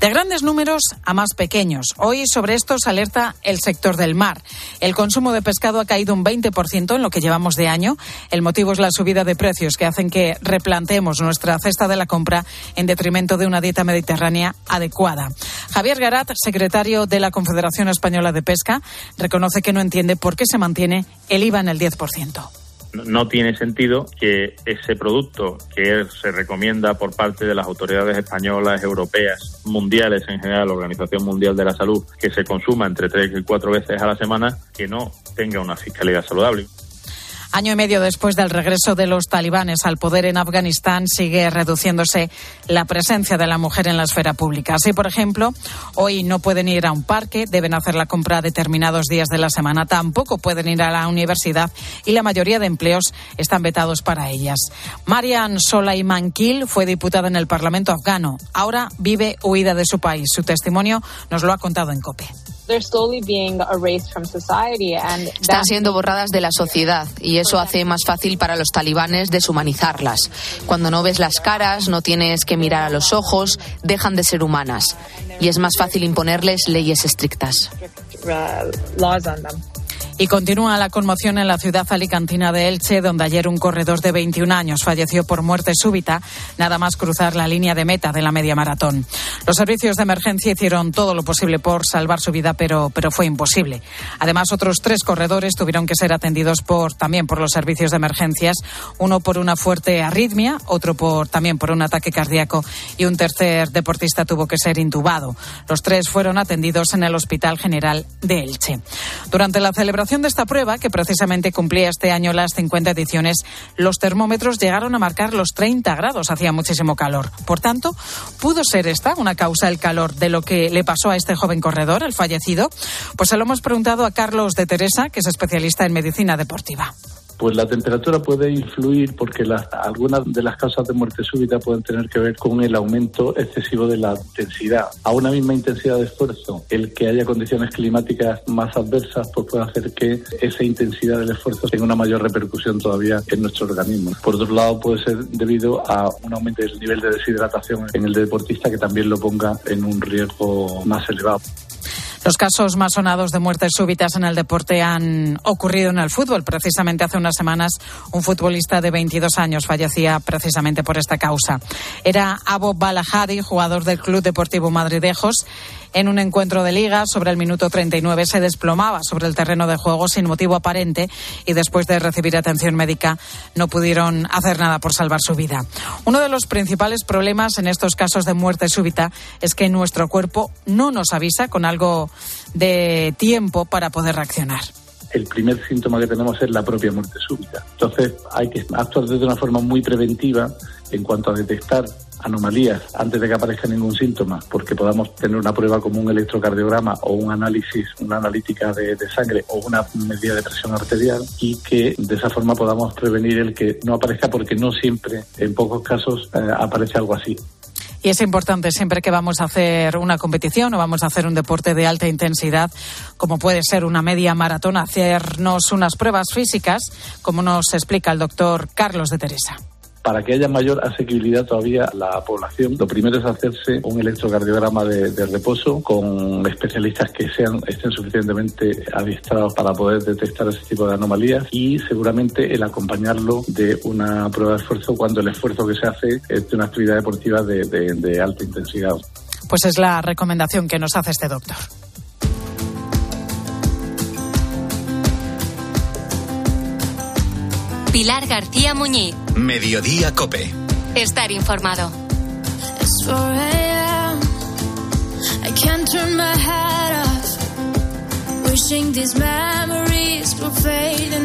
De grandes números a más pequeños. Hoy sobre esto se alerta el sector del mar. El consumo de pescado ha caído un 20% en lo que llevamos de año. El motivo es la subida de precios que hacen que replanteemos nuestra cesta de la compra en detrimento de una dieta mediterránea adecuada. Javier Garat, secretario de la Confederación Española de Pesca, reconoce que no entiende por qué se mantiene el IVA en el 10% no tiene sentido que ese producto que se recomienda por parte de las autoridades españolas, europeas, mundiales en general, la Organización Mundial de la Salud, que se consuma entre tres y cuatro veces a la semana, que no tenga una fiscalidad saludable. Año y medio después del regreso de los talibanes al poder en Afganistán, sigue reduciéndose la presencia de la mujer en la esfera pública. Así, por ejemplo, hoy no pueden ir a un parque, deben hacer la compra determinados días de la semana, tampoco pueden ir a la universidad y la mayoría de empleos están vetados para ellas. Marian Solaiman Kil fue diputada en el Parlamento afgano. Ahora vive huida de su país. Su testimonio nos lo ha contado en COPE. Están siendo borradas de la sociedad y eso hace más fácil para los talibanes deshumanizarlas. Cuando no ves las caras, no tienes que mirar a los ojos, dejan de ser humanas y es más fácil imponerles leyes estrictas. Y continúa la conmoción en la ciudad alicantina de Elche, donde ayer un corredor de 21 años falleció por muerte súbita, nada más cruzar la línea de meta de la media maratón. Los servicios de emergencia hicieron todo lo posible por salvar su vida, pero, pero fue imposible. Además, otros tres corredores tuvieron que ser atendidos por, también por los servicios de emergencias, uno por una fuerte arritmia, otro por, también por un ataque cardíaco y un tercer deportista tuvo que ser intubado. Los tres fueron atendidos en el Hospital General de Elche. Durante la celebración de esta prueba, que precisamente cumplía este año las 50 ediciones, los termómetros llegaron a marcar los 30 grados, hacía muchísimo calor. Por tanto, ¿pudo ser esta una causa el calor de lo que le pasó a este joven corredor, el fallecido? Pues se lo hemos preguntado a Carlos de Teresa, que es especialista en medicina deportiva. Pues la temperatura puede influir porque algunas de las causas de muerte súbita pueden tener que ver con el aumento excesivo de la intensidad. A una misma intensidad de esfuerzo, el que haya condiciones climáticas más adversas pues puede hacer que esa intensidad del esfuerzo tenga una mayor repercusión todavía en nuestro organismo. Por otro lado, puede ser debido a un aumento del nivel de deshidratación en el deportista que también lo ponga en un riesgo más elevado. Los casos más sonados de muertes súbitas en el deporte han ocurrido en el fútbol. Precisamente hace unas semanas un futbolista de 22 años fallecía precisamente por esta causa. Era Abo Balahadi, jugador del Club Deportivo Madridejos en un encuentro de liga sobre el minuto 39 se desplomaba sobre el terreno de juego sin motivo aparente y después de recibir atención médica no pudieron hacer nada por salvar su vida. Uno de los principales problemas en estos casos de muerte súbita es que nuestro cuerpo no nos avisa con algo de tiempo para poder reaccionar el primer síntoma que tenemos es la propia muerte súbita. Entonces hay que actuar de una forma muy preventiva en cuanto a detectar anomalías antes de que aparezca ningún síntoma, porque podamos tener una prueba como un electrocardiograma o un análisis, una analítica de, sangre o una medida de presión arterial y que de esa forma podamos prevenir el que no aparezca porque no siempre, en pocos casos, eh, aparece algo así. Y es importante siempre que vamos a hacer una competición o vamos a hacer un deporte de alta intensidad, como puede ser una media maratón, hacernos unas pruebas físicas, como nos explica el doctor Carlos de Teresa para que haya mayor asequibilidad todavía a la población, lo primero es hacerse un electrocardiograma de, reposo con especialistas que sean estén suficientemente adiestrados para poder detectar ese tipo de anomalías y seguramente el acompañarlo de una prueba de esfuerzo cuando el esfuerzo que se hace es de una actividad deportiva de alta intensidad. Pues es la recomendación que nos hace este doctor. Pilar García Muñiz. Mediodía Cope. Estar informado.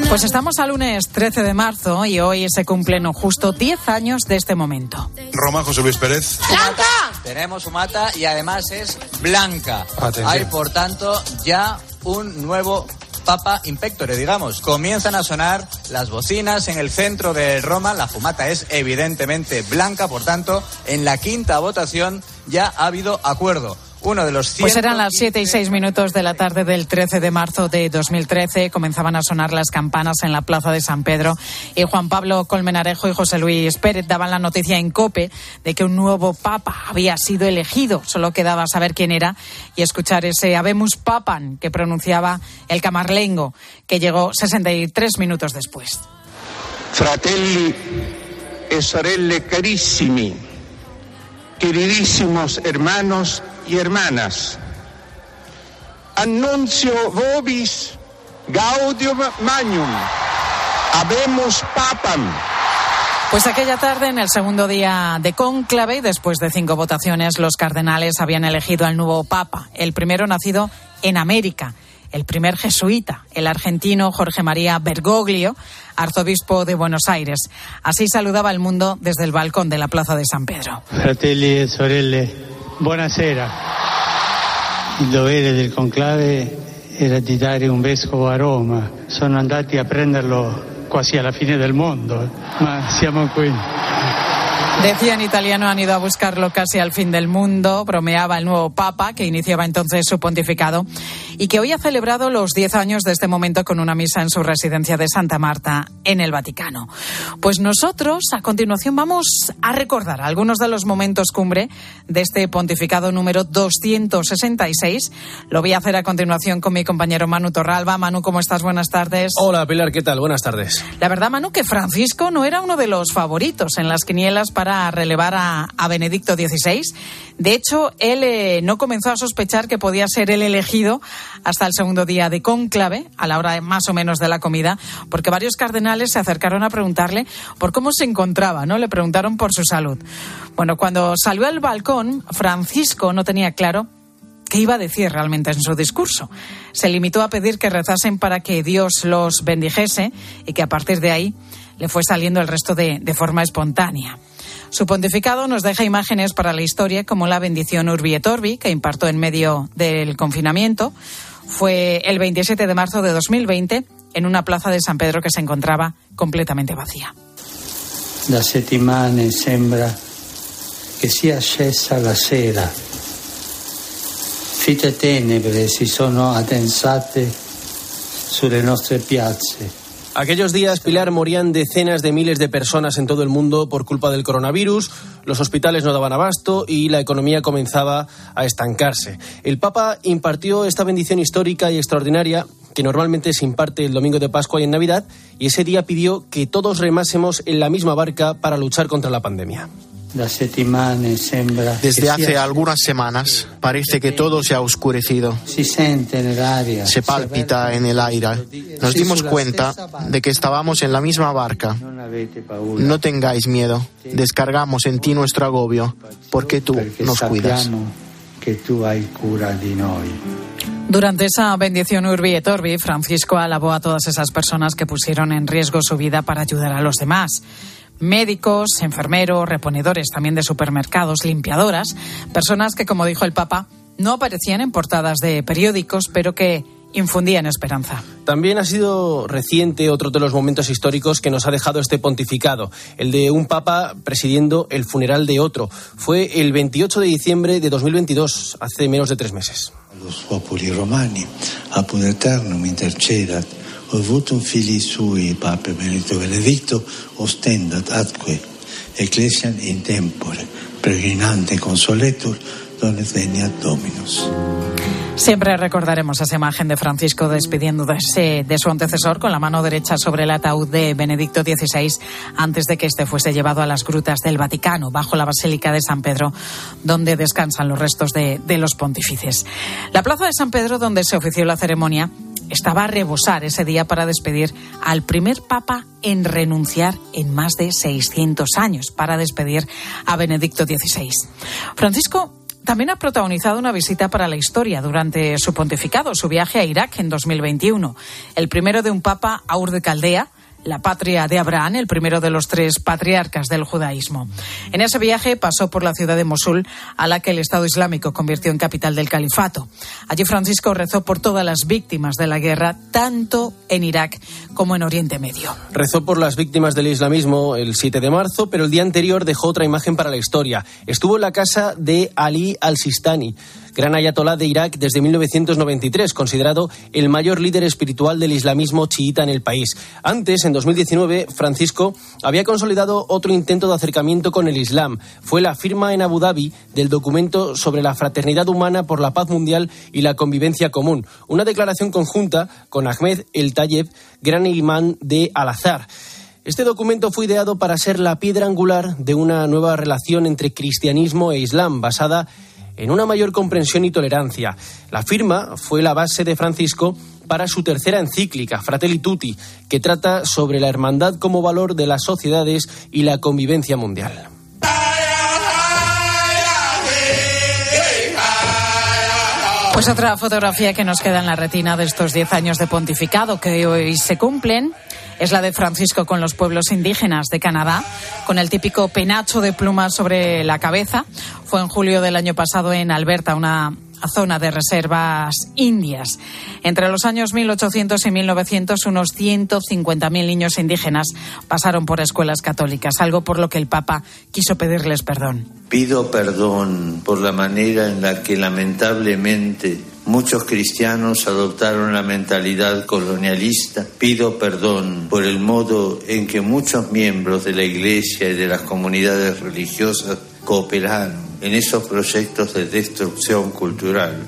Pues estamos al lunes 13 de marzo y hoy se cumplen justo 10 años de este momento. Roma, José Luis Pérez. ¡Blanca! Tenemos su mata y además es blanca. Hay, por tanto, ya un nuevo Papa Impectore, digamos. Comienzan a sonar las bocinas en el centro de Roma. La fumata es evidentemente blanca, por tanto, en la quinta votación ya ha habido acuerdo uno de los Pues eran las 7 y 6 minutos de la tarde del 13 de marzo de 2013. Comenzaban a sonar las campanas en la plaza de San Pedro y Juan Pablo Colmenarejo y José Luis Pérez daban la noticia en COPE de que un nuevo papa había sido elegido. Solo quedaba saber quién era y escuchar ese Habemus Papan que pronunciaba el camarlengo, que llegó 63 minutos después. Fratelli e sorelle carissimi, queridísimos hermanos y hermanas. Annuncio vobis gaudium magnum. Habemos papam. Pues aquella tarde, en el segundo día de cónclave y después de cinco votaciones, los cardenales habían elegido al nuevo papa, el primero nacido en América, el primer jesuita, el argentino Jorge María Bergoglio, arzobispo de Buenos Aires. Así saludaba al mundo desde el balcón de la Plaza de San Pedro. Fratelli e sorelle, buonasera. Il dovere del conclave era di dare un vescovo a Roma. Sono andati a prenderlo quasi alla fine del mondo, ma siamo qui. Decía en italiano, han ido a buscarlo casi al fin del mundo, bromeaba el nuevo Papa, que iniciaba entonces su pontificado, y que hoy ha celebrado los 10 años de este momento con una misa en su residencia de Santa Marta, en el Vaticano. Pues nosotros, a continuación, vamos a recordar algunos de los momentos cumbre de este pontificado número 266. Lo voy a hacer a continuación con mi compañero Manu Torralba. Manu, ¿cómo estás? Buenas tardes. Hola, Pilar, ¿qué tal? Buenas tardes. La verdad, Manu, que Francisco no era uno de los favoritos en las quinielas para a relevar a, Benedicto XVI. De hecho, él eh, no comenzó a sospechar que podía ser el elegido hasta el segundo día de cónclave, a la hora más o menos de la comida, porque varios cardenales se acercaron a preguntarle por cómo se encontraba, ¿no? Le preguntaron por su salud. Bueno, cuando salió al balcón, Francisco no tenía claro qué iba a decir realmente en su discurso. Se limitó a pedir que rezasen para que Dios los bendijese y que a partir de ahí le fue saliendo el resto de forma espontánea. Su pontificado nos deja imágenes para la historia como la bendición Urbi et Orbi, que impartió en medio del confinamiento. Fue el 27 de marzo de 2020 en una plaza de San Pedro que se encontraba completamente vacía. Da settimane sembra che sia scesa la sera. Fitte tenebre si sono addensate sulle nostre piazze. Aquellos días, Pilar, morían decenas de miles de personas en todo el mundo por culpa del coronavirus, los hospitales no daban abasto y la economía comenzaba a estancarse. El Papa impartió esta bendición histórica y extraordinaria que normalmente se imparte el domingo de Pascua y en Navidad, y ese día pidió que todos remásemos en la misma barca para luchar contra la pandemia. Desde hace algunas semanas parece que todo se ha oscurecido. Se palpita en el aire. Nos dimos cuenta de que estábamos en la misma barca. No tengáis miedo. Descargamos en ti nuestro agobio porque tú nos cuidas. Durante esa bendición Urbi et Orbi, Francisco alabó a todas esas personas que pusieron en riesgo su vida para ayudar a los demás médicos, enfermeros, reponedores también de supermercados, limpiadoras, personas que, como dijo el Papa, no aparecían en portadas de periódicos, pero que infundían esperanza. También ha sido reciente otro de los momentos históricos que nos ha dejado este pontificado, el de un papa presidiendo el funeral de otro. Fue el 28 de diciembre de 2022, hace menos de tres meses. Los romani, un fili sui, Benedetto Benedicto, ostendat atque, ecclesiam in tempore, pregrinante consoletur, Dominus. Siempre recordaremos esa imagen de Francisco despidiendo de, de, su antecesor con la mano derecha sobre el ataúd de Benedicto XVI antes de que este fuese llevado a las grutas del Vaticano, bajo la Basílica de San Pedro, donde descansan los restos de, de los pontífices. La plaza de San Pedro, donde se ofició la ceremonia, estaba a rebosar ese día para despedir al primer papa en renunciar en más de 600 años, para despedir a Benedicto XVI. Francisco también ha protagonizado una visita para la historia durante su pontificado, su viaje a Irak en 2021. El primero de un papa, Aur de Caldea, la patria de Abraham, el primero de los tres patriarcas del judaísmo. En ese viaje pasó por la ciudad de Mosul, a la que el Estado Islámico convirtió en capital del califato. Allí Francisco rezó por todas las víctimas de la guerra, tanto en Irak como en Oriente Medio. Rezó por las víctimas del islamismo el 7 de marzo, pero el día anterior dejó otra imagen para la historia. Estuvo en la casa de Ali al-Sistani gran ayatolá de Irak desde 1993, considerado el mayor líder espiritual del islamismo chiita en el país. Antes, en 2019, Francisco había consolidado otro intento de acercamiento con el Islam. Fue la firma en Abu Dhabi del documento sobre la fraternidad humana por la paz mundial y la convivencia común, una declaración conjunta con Ahmed El Tayeb, gran imán de Al-Azhar. Este documento fue ideado para ser la piedra angular de una nueva relación entre cristianismo e islam, basada una mayor comprensión y tolerancia. La firma fue la base de Francisco para su tercera encíclica, Fratelli Tutti, que trata sobre la hermandad como valor de las sociedades y la convivencia mundial. Pues otra fotografía que nos queda en la retina de estos 10 años de pontificado que hoy se cumplen es la de Francisco con los pueblos indígenas de Canadá, con el típico penacho de plumas sobre la cabeza. Fue en julio del año pasado en Alberta, una zona de reservas indias. Entre los años 1800 y 1900, unos 150.000 niños indígenas pasaron por escuelas católicas, algo por lo que el Papa quiso pedirles perdón. Pido perdón por la manera en la que lamentablemente Muchos cristianos adoptaron la mentalidad colonialista. Pido perdón por el modo en que muchos miembros de la Iglesia y de las comunidades religiosas cooperaron en esos proyectos de destrucción cultural.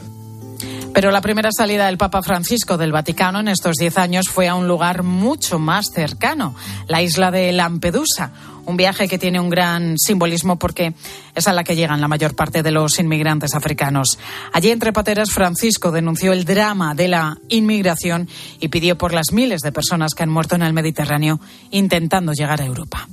Pero la primera salida del Papa Francisco del Vaticano en estos diez años fue a un lugar mucho más cercano, la isla de Lampedusa, un viaje que tiene un gran simbolismo porque es a la que llegan la mayor parte de los inmigrantes africanos. Allí, entre pateras, Francisco denunció el drama de la inmigración y pidió por las miles de personas que han muerto en el Mediterráneo intentando llegar a Europa.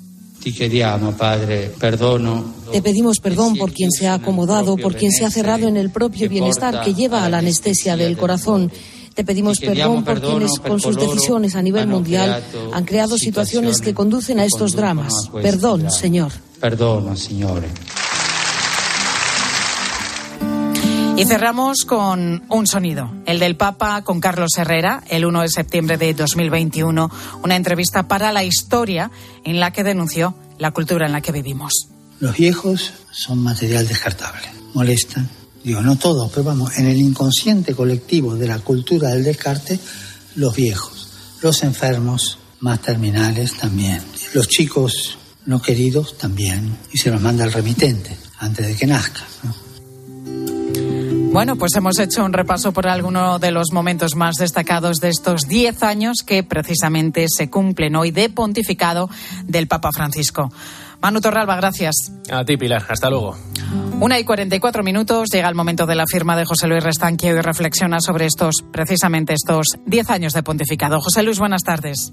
Padre, perdono. Te pedimos perdón por quien se ha acomodado, por quien se ha cerrado en el propio bienestar que lleva a la anestesia del corazón te pedimos perdón por quienes con sus decisiones a nivel mundial han creado situaciones que conducen a estos dramas. Perdón, Señor. Perdón, Señor. Y cerramos con un sonido, el del Papa con Carlos Herrera, el 1 de septiembre de 2021, una entrevista para la historia en la que denunció la cultura en la que vivimos. Los viejos son material descartable, molestan. Digo, no todos, pero vamos, en el inconsciente colectivo de la cultura del descarte, los viejos, los enfermos más terminales también, los chicos no queridos también, y se los manda el remitente antes de que nazca. Bueno, pues hemos hecho un repaso por alguno de los momentos más destacados de estos 10 años que precisamente se cumplen hoy de pontificado del Papa Francisco. Manu Torralba, gracias. A ti, Pilar. Hasta luego. Una y 44 minutos llega el momento de la firma de José Luis Restanquio y reflexiona sobre estos, precisamente estos 10 años de pontificado. José Luis, buenas tardes.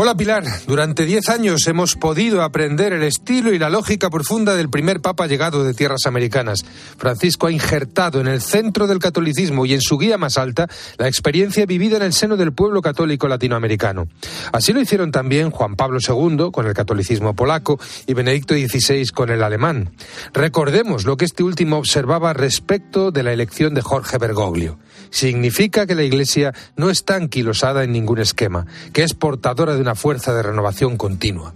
Hola Pilar, durante diez años hemos podido aprender el estilo y la lógica profunda del primer papa llegado de tierras americanas. Francisco ha injertado en el centro del catolicismo y en su guía más alta la experiencia vivida en el seno del pueblo católico latinoamericano. Así lo hicieron también Juan Pablo II con el catolicismo polaco y Benedicto XVI con el alemán. Recordemos lo que este último observaba respecto de la elección de Jorge Bergoglio. Significa que la Iglesia no está anquilosada en ningún esquema, que es portadora de una fuerza de renovación continua.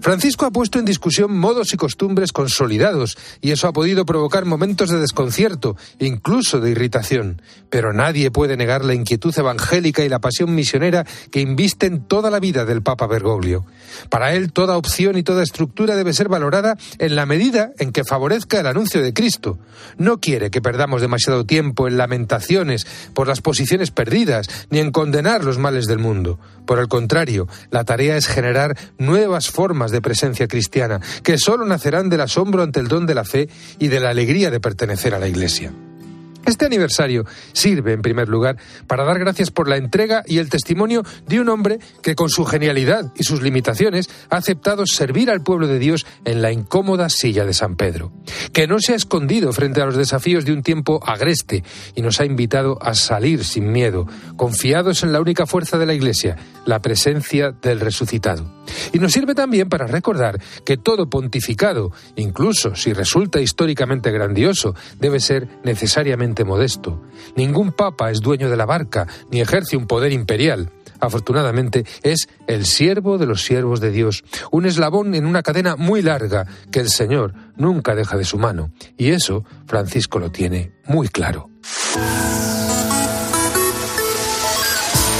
Francisco ha puesto en discusión modos y costumbres consolidados y eso ha podido provocar momentos de desconcierto, incluso de irritación. Pero nadie puede negar la inquietud evangélica y la pasión misionera que invisten toda la vida del Papa Bergoglio. Para él, toda opción y toda estructura debe ser valorada en la medida en que favorezca el anuncio de Cristo. No quiere que perdamos demasiado tiempo en lamentaciones por las posiciones perdidas, ni en condenar los males del mundo. Por el contrario, la tarea es generar nuevas formas de presencia cristiana, que solo nacerán del asombro ante el don de la fe y de la alegría de pertenecer a la Iglesia. Este aniversario sirve, en primer lugar, para dar gracias por la entrega y el testimonio de un hombre que, con su genialidad y sus limitaciones, ha aceptado servir al pueblo de Dios en la incómoda silla de San Pedro, que no se ha escondido frente a los desafíos de un tiempo agreste y nos ha invitado a salir sin miedo, confiados en la única fuerza de la Iglesia, la presencia del resucitado. Y nos sirve también para recordar que todo pontificado, incluso si resulta históricamente grandioso, debe ser necesariamente modesto. Ningún papa es dueño de la barca, ni ejerce un poder imperial. Afortunadamente, es el siervo de los siervos de Dios, un eslabón en una cadena muy larga que el Señor nunca deja de su mano. Y eso Francisco lo tiene muy claro.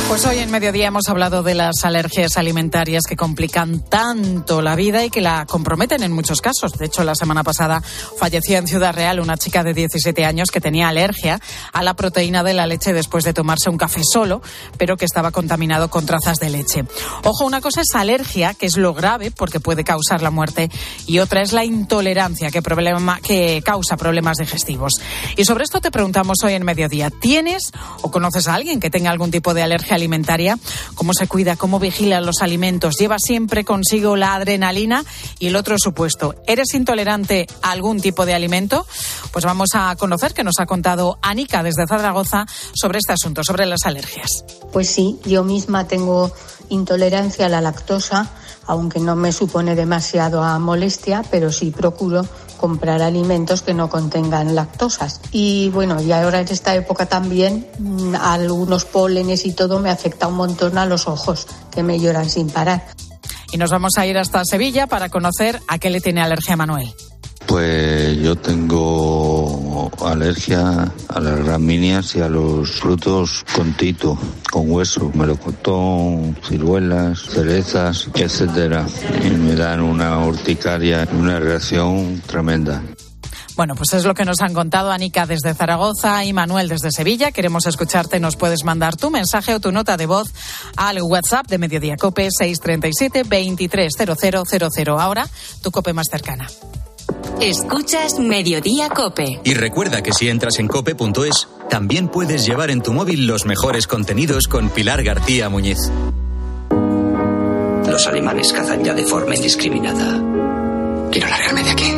Pues hoy en mediodía hemos hablado de las alergias alimentarias que complican tanto la vida y que la comprometen en muchos casos. De hecho, la semana pasada falleció en Ciudad Real una chica de 17 años que tenía alergia a la proteína de la leche después de tomarse un café solo, pero que estaba contaminado con trazas de leche. Ojo, una cosa es alergia, que es lo grave porque puede causar la muerte, y otra es la intolerancia que, problema, que causa problemas digestivos. Y sobre esto te preguntamos hoy en mediodía. ¿Tienes o conoces a alguien que tenga algún tipo de alergia alimentaria, cómo se cuida, cómo vigila los alimentos, lleva siempre consigo la adrenalina y el otro supuesto. ¿Eres intolerante a algún tipo de alimento? Pues vamos a conocer que nos ha contado Anika desde Zaragoza sobre este asunto, sobre las alergias. Pues sí, yo misma tengo intolerancia a la lactosa, aunque no me supone demasiado a molestia, pero sí procuro comprar alimentos que no contengan lactosas. Y bueno, y ahora en esta época también mm, algunos pólenes y todo me afecta un montón a los ojos, que me lloran sin parar. Y nos vamos a ir hasta Sevilla para conocer a qué le tiene alergia Manuel. Pues yo tengo alergia a las gramíneas y a los frutos con tito, con hueso, melocotón, ciruelas, cerezas, etcétera. Y me dan una urticaria, una reacción tremenda. Bueno, pues es lo que nos han contado Anika desde Zaragoza y Manuel desde Sevilla. Queremos escucharte. Nos puedes mandar tu mensaje o tu nota de voz al WhatsApp de Mediodía Cope 637 230000. Ahora, tu cope más cercana. Escuchas Mediodía Cope. Y recuerda que si entras en cope.es, también puedes llevar en tu móvil los mejores contenidos con Pilar García Muñiz. Los alemanes cazan ya de forma indiscriminada. Quiero largarme de aquí.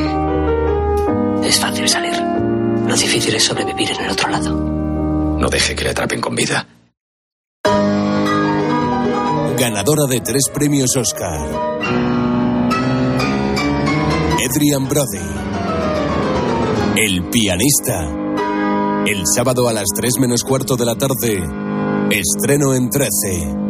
Es fácil salir. Lo difícil es sobrevivir en el otro lado. No deje que le atrapen con vida. Ganadora de tres premios Oscar. Adrian Brody. El pianista. El sábado a las 3 menos cuarto de la tarde, estreno en 13.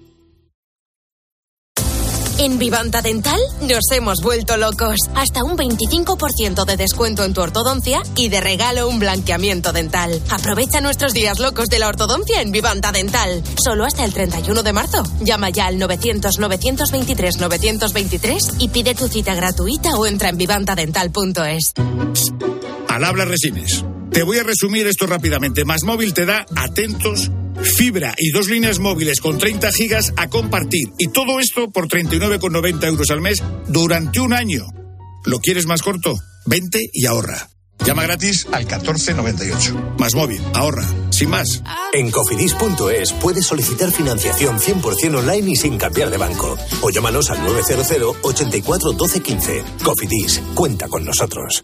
En Vivanta Dental nos hemos vuelto locos. Hasta un 25% de descuento en tu ortodoncia y de regalo un blanqueamiento dental. Aprovecha nuestros días locos de la ortodoncia en Vivanta Dental. Solo hasta el 31 de marzo. Llama ya al 900-923-923 y pide tu cita gratuita o entra en vivantadental.es. Al habla Resines. Te voy a resumir esto rápidamente. Más móvil te da atentos fibra y dos líneas móviles con 30 gigas a compartir. Y todo esto por 39,90 euros al mes durante un año. ¿Lo quieres más corto? Vente y ahorra. Llama gratis al 1498. Más móvil, ahorra, sin más. En cofidis.es puedes solicitar financiación 100% online y sin cambiar de banco. O llámanos al 900 84 12 15. Cofidis, cuenta con nosotros.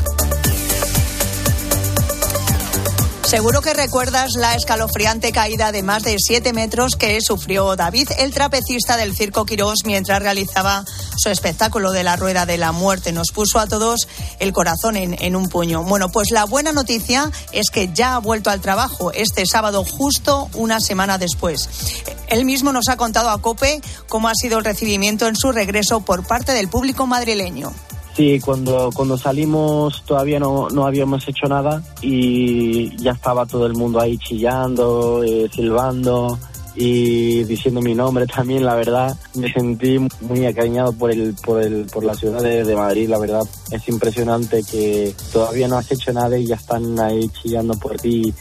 Seguro que recuerdas la escalofriante caída de más de 7 metros que sufrió David, el trapecista del Circo Quirós, mientras realizaba su espectáculo de la Rueda de la Muerte. Nos puso a todos el corazón en, en un puño. Bueno, pues la buena noticia es que ya ha vuelto al trabajo este sábado, justo una semana después. Él mismo nos ha contado a COPE cómo ha sido el recibimiento en su regreso por parte del público madrileño. Sí, cuando, cuando salimos todavía no, no habíamos hecho nada y ya estaba todo el mundo ahí chillando, eh, silbando y diciendo mi nombre [laughs] también, la verdad. Me sentí muy acariñado por, el, por, el, por la ciudad de, de Madrid, la verdad. Es impresionante que todavía no has hecho nada y ya están ahí chillando por ti.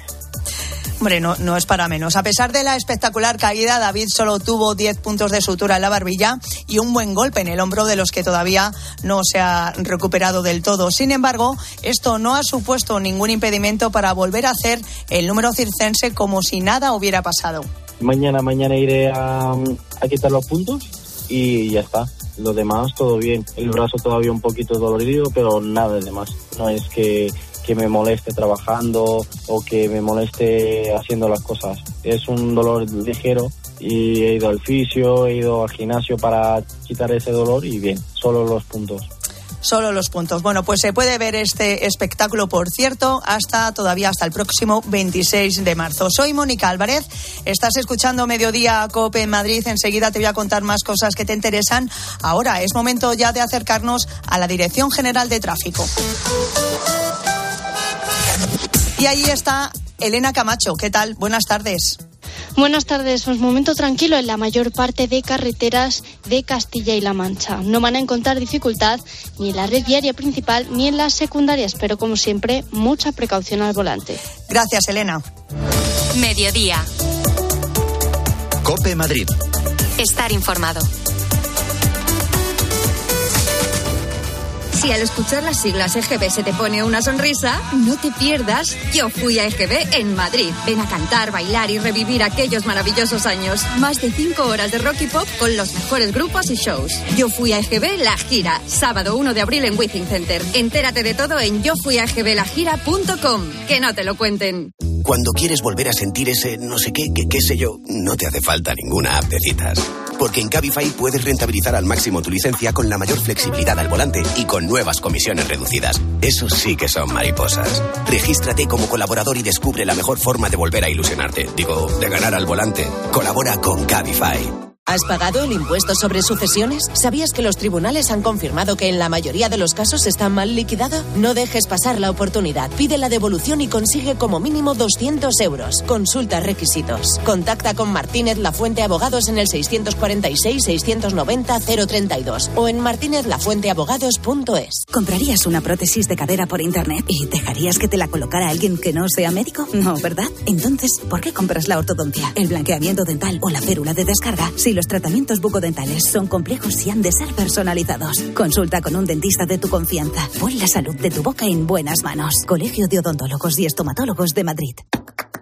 Hombre, no, no es para menos. A pesar de la espectacular caída, David solo tuvo 10 puntos de sutura en la barbilla y un buen golpe en el hombro de los que todavía no se ha recuperado del todo. Sin embargo, esto no ha supuesto ningún impedimento para volver a hacer el número circense como si nada hubiera pasado. Mañana, mañana iré a, a quitar los puntos y ya está. Lo demás, todo bien. El brazo todavía un poquito dolorido, pero nada de más. No es que que me moleste trabajando o que me moleste haciendo las cosas. Es un dolor ligero y he ido al fisio, he ido al gimnasio para quitar ese dolor y bien, solo los puntos. Solo los puntos. Bueno, pues se puede ver este espectáculo, por cierto, hasta todavía hasta el próximo 26 de marzo. Soy Mónica Álvarez. Estás escuchando Mediodía Cope en Madrid. Enseguida te voy a contar más cosas que te interesan. Ahora es momento ya de acercarnos a la Dirección General de Tráfico. Y ahí está Elena Camacho. ¿Qué tal? Buenas tardes. Buenas tardes. Pues momento tranquilo en la mayor parte de carreteras de Castilla y La Mancha. No van a encontrar dificultad ni en la red viaria principal ni en las secundarias, pero como siempre, mucha precaución al volante. Gracias, Elena. Mediodía. Cope Madrid. Estar informado. Si al escuchar las siglas EGB se te pone una sonrisa, no te pierdas Yo fui a EGB en Madrid. Ven a cantar, bailar y revivir aquellos maravillosos años. Más de cinco horas de rock y pop con los mejores grupos y shows. Yo fui a EGB La Gira, sábado 1 de abril en Withing Center. Entérate de todo en yofuiagblagira.com. Que no te lo cuenten. Cuando quieres volver a sentir ese no sé qué, que qué sé yo, no te hace falta ninguna app de citas. Porque en Cabify puedes rentabilizar al máximo tu licencia con la mayor flexibilidad al volante y con nuevas comisiones reducidas. Eso sí que son mariposas. Regístrate como colaborador y descubre la mejor forma de volver a ilusionarte. Digo, de ganar al volante. Colabora con Cabify. ¿Has pagado el impuesto sobre sucesiones? ¿Sabías que los tribunales han confirmado que en la mayoría de los casos está mal liquidado? No dejes pasar la oportunidad. Pide la devolución y consigue como mínimo 200 euros. Consulta requisitos. Contacta con Martínez La Fuente Abogados en el 646-690-032 o en martinezlafuenteabogados.es. ¿Comprarías una prótesis de cadera por internet y dejarías que te la colocara alguien que no sea médico? No, ¿verdad? Entonces, ¿por qué compras la ortodoncia, el blanqueamiento dental o la férula de descarga si los tratamientos bucodentales son complejos y han de ser personalizados. Consulta con un dentista de tu confianza. Pon la salud de tu boca en buenas manos. Colegio de Odontólogos y Estomatólogos de Madrid.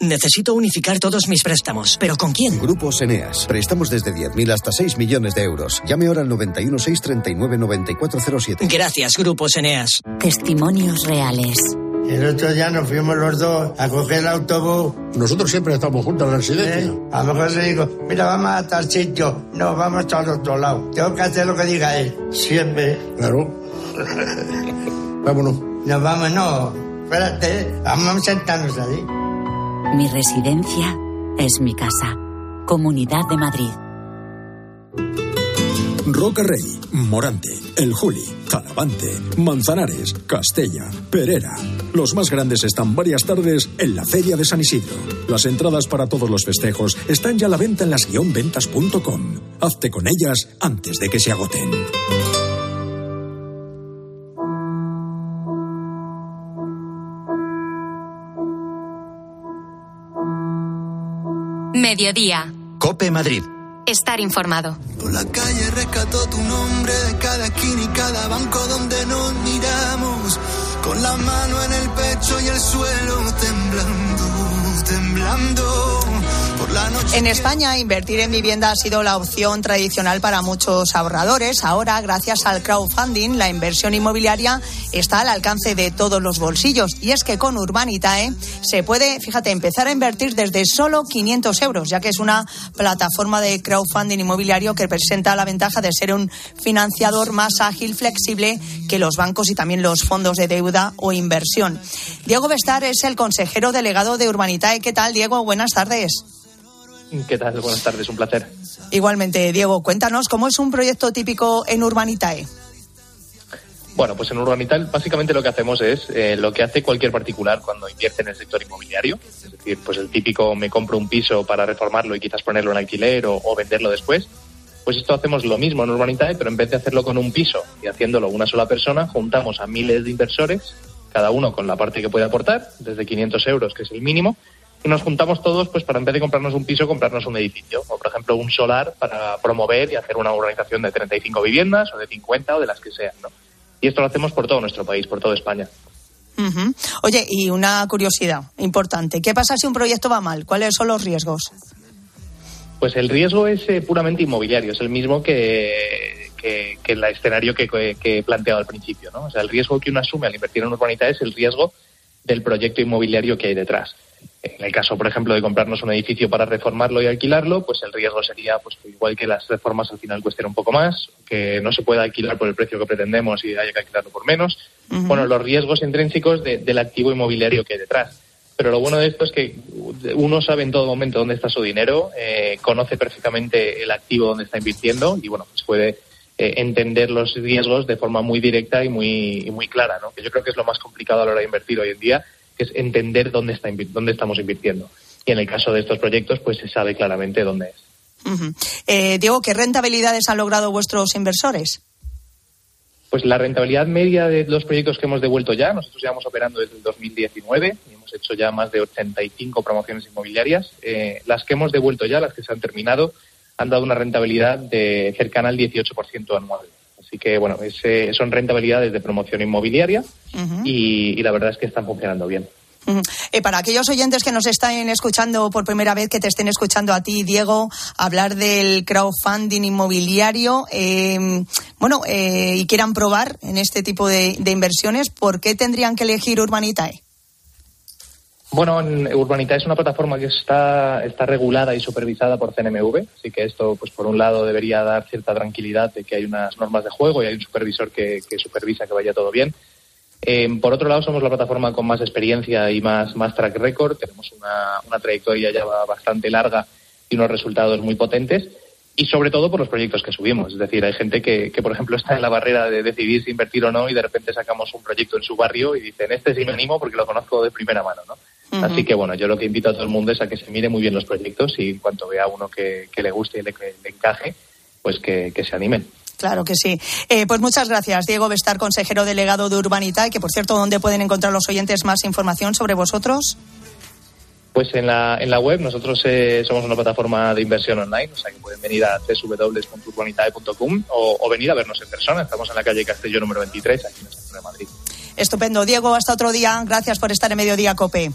Necesito unificar todos mis préstamos. ¿Pero con quién? Grupos Eneas. Préstamos desde 10.000 hasta 6 millones de euros. Llame ahora al 91 639 9407. Gracias, Grupos Eneas. Testimonios reales. El otro día nos fuimos los dos a coger el autobús. Nosotros siempre estamos juntos en la residencia. ¿Eh? A lo mejor le digo, mira, vamos a tal sitio. No, vamos al otro lado. Tengo que hacer lo que diga él. Siempre. Claro. [laughs] Vámonos. Nos vamos, no. Espérate, vamos a sentarnos ahí. Mi residencia es mi casa. Comunidad de Madrid. Roca Rey, Morante, El Juli, Talavante, Manzanares, Castella, Perera. Los más grandes están varias tardes en la Feria de San Isidro. Las entradas para todos los festejos están ya a la venta en las-ventas.com. Hazte con ellas antes de que se agoten. Mediodía. Cope Madrid. Estar informado. Por la calle rescató tu nombre de cada esquina y cada banco donde nos miramos. Con la mano en el pecho y el suelo temblando, temblando. En España, invertir en vivienda ha sido la opción tradicional para muchos ahorradores. Ahora, gracias al crowdfunding, la inversión inmobiliaria está al alcance de todos los bolsillos. Y es que con Urbanitae se puede, fíjate, empezar a invertir desde solo 500 euros, ya que es una plataforma de crowdfunding inmobiliario que presenta la ventaja de ser un financiador más ágil, flexible que los bancos y también los fondos de deuda o inversión. Diego Bestar es el consejero delegado de Urbanitae. ¿Qué tal, Diego? Buenas tardes. ¿Qué tal? Buenas tardes, un placer. Igualmente, Diego, cuéntanos cómo es un proyecto típico en Urbanitae. Bueno, pues en Urbanital básicamente lo que hacemos es eh, lo que hace cualquier particular cuando invierte en el sector inmobiliario. Es decir, pues el típico me compro un piso para reformarlo y quizás ponerlo en alquiler o, o venderlo después. Pues esto hacemos lo mismo en Urbanitae, pero en vez de hacerlo con un piso y haciéndolo una sola persona, juntamos a miles de inversores, cada uno con la parte que puede aportar, desde 500 euros, que es el mínimo, nos juntamos todos pues para en vez de comprarnos un piso, comprarnos un edificio, o por ejemplo un solar para promover y hacer una urbanización de 35 viviendas o de 50 o de las que sean, ¿no? Y esto lo hacemos por todo nuestro país, por toda España. Oye, y una curiosidad importante. ¿Qué pasa si un proyecto va mal? ¿Cuáles son los riesgos? Pues el riesgo es eh, puramente inmobiliario, es el mismo que, que, que el escenario que, que- que he planteado al principio. ¿no? O sea, el riesgo que uno asume al invertir en urbanidad es el riesgo del proyecto inmobiliario que hay detrás. En el caso, por ejemplo, de comprarnos un edificio para reformarlo y alquilarlo, pues el riesgo sería, pues igual que las reformas al final cuesten un poco más, que no se pueda alquilar por el precio que pretendemos y haya que alquilarlo por menos. Bueno, los riesgos intrínsecos de- del activo inmobiliario que hay detrás. Pero lo bueno de esto es que uno sabe en todo momento dónde está su dinero, eh, conoce perfectamente el activo donde está invirtiendo y bueno, pues puede eh, entender los riesgos de forma muy directa y muy, y muy clara, ¿no? Que yo creo que es lo más complicado a la hora de invertir hoy en día, que es entender dónde, está, dónde estamos invirtiendo. Y en el caso de estos proyectos, pues se sabe claramente dónde es. Eh, Diego, ¿qué rentabilidades han logrado vuestros inversores? Pues la rentabilidad media de los proyectos que hemos devuelto ya, nosotros llevamos operando desde el 2019 y hemos hecho ya más de 85 promociones inmobiliarias. Eh, las que hemos devuelto ya, las que se han terminado, han dado una rentabilidad de cercana al 18% anual. Así que, bueno, ese- son rentabilidades de promoción inmobiliaria y, y la verdad es que están funcionando bien. Eh, para aquellos oyentes que nos están escuchando por primera vez, que te estén escuchando a ti, Diego, hablar del crowdfunding inmobiliario, eh, bueno, eh, y quieran probar en este tipo de, de inversiones, ¿por qué tendrían que elegir Urbanitae? Bueno, en Urbanita es una plataforma que está, está regulada y supervisada por CNMV, así que esto, pues por un lado, debería dar cierta tranquilidad de que hay unas normas de juego y hay un supervisor que, supervisa que vaya todo bien. Eh, por otro lado, somos la plataforma con más experiencia y más, más track record. Tenemos una, una trayectoria ya bastante larga y unos resultados muy potentes. y sobre todo por los proyectos que subimos. Es decir, hay gente que, que, por ejemplo, está en la barrera de decidir si invertir o no y de repente sacamos un proyecto en su barrio y dicen, este sí me animo porque lo conozco de primera mano, ¿no? Así que, bueno, yo lo que invito a todo el mundo es a que se mire muy bien los proyectos y en cuanto vea uno que, que le guste y le, que le encaje, pues que, que se animen. Claro que sí. Eh, pues muchas gracias, Diego Bestar, consejero delegado de Urbanita, y que por cierto, ¿dónde pueden encontrar los oyentes más información sobre vosotros? Pues en la, en la web nosotros eh, somos una plataforma de inversión online, o sea que pueden venir a www.urbanitae.com o, o venir a vernos en persona. Estamos en la calle Castelló número 23, aquí en el centro de Madrid. Estupendo. Diego, hasta otro día. Gracias por estar en Mediodía Cope.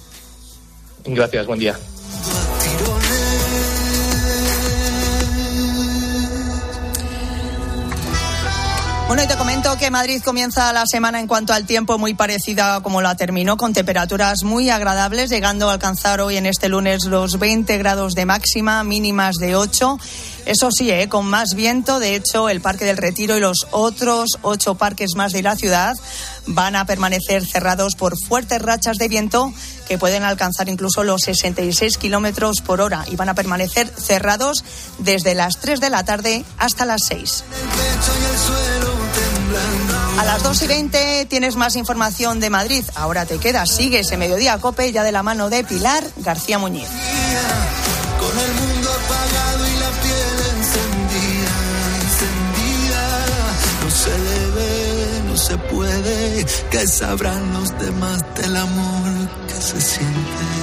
Gracias, buen día. Bueno, y te comento que Madrid comienza la semana en cuanto al tiempo muy parecida como la terminó, con temperaturas muy agradables, llegando a alcanzar hoy en este lunes los 20 grados de máxima, mínimas de 8. Eso sí, ¿eh? con más viento. De hecho, el Parque del Retiro y los otros ocho parques más de la ciudad van a permanecer cerrados por fuertes rachas de viento que pueden alcanzar incluso los 66 kilómetros por hora y van a permanecer cerrados desde las 3 de la tarde hasta las 6. A las 2 y 20 tienes más información de Madrid. Ahora te quedas, sigue ese mediodía cope ya de la mano de Pilar García Muñiz. Se puede. Que sabrán los demás del amor que se siente.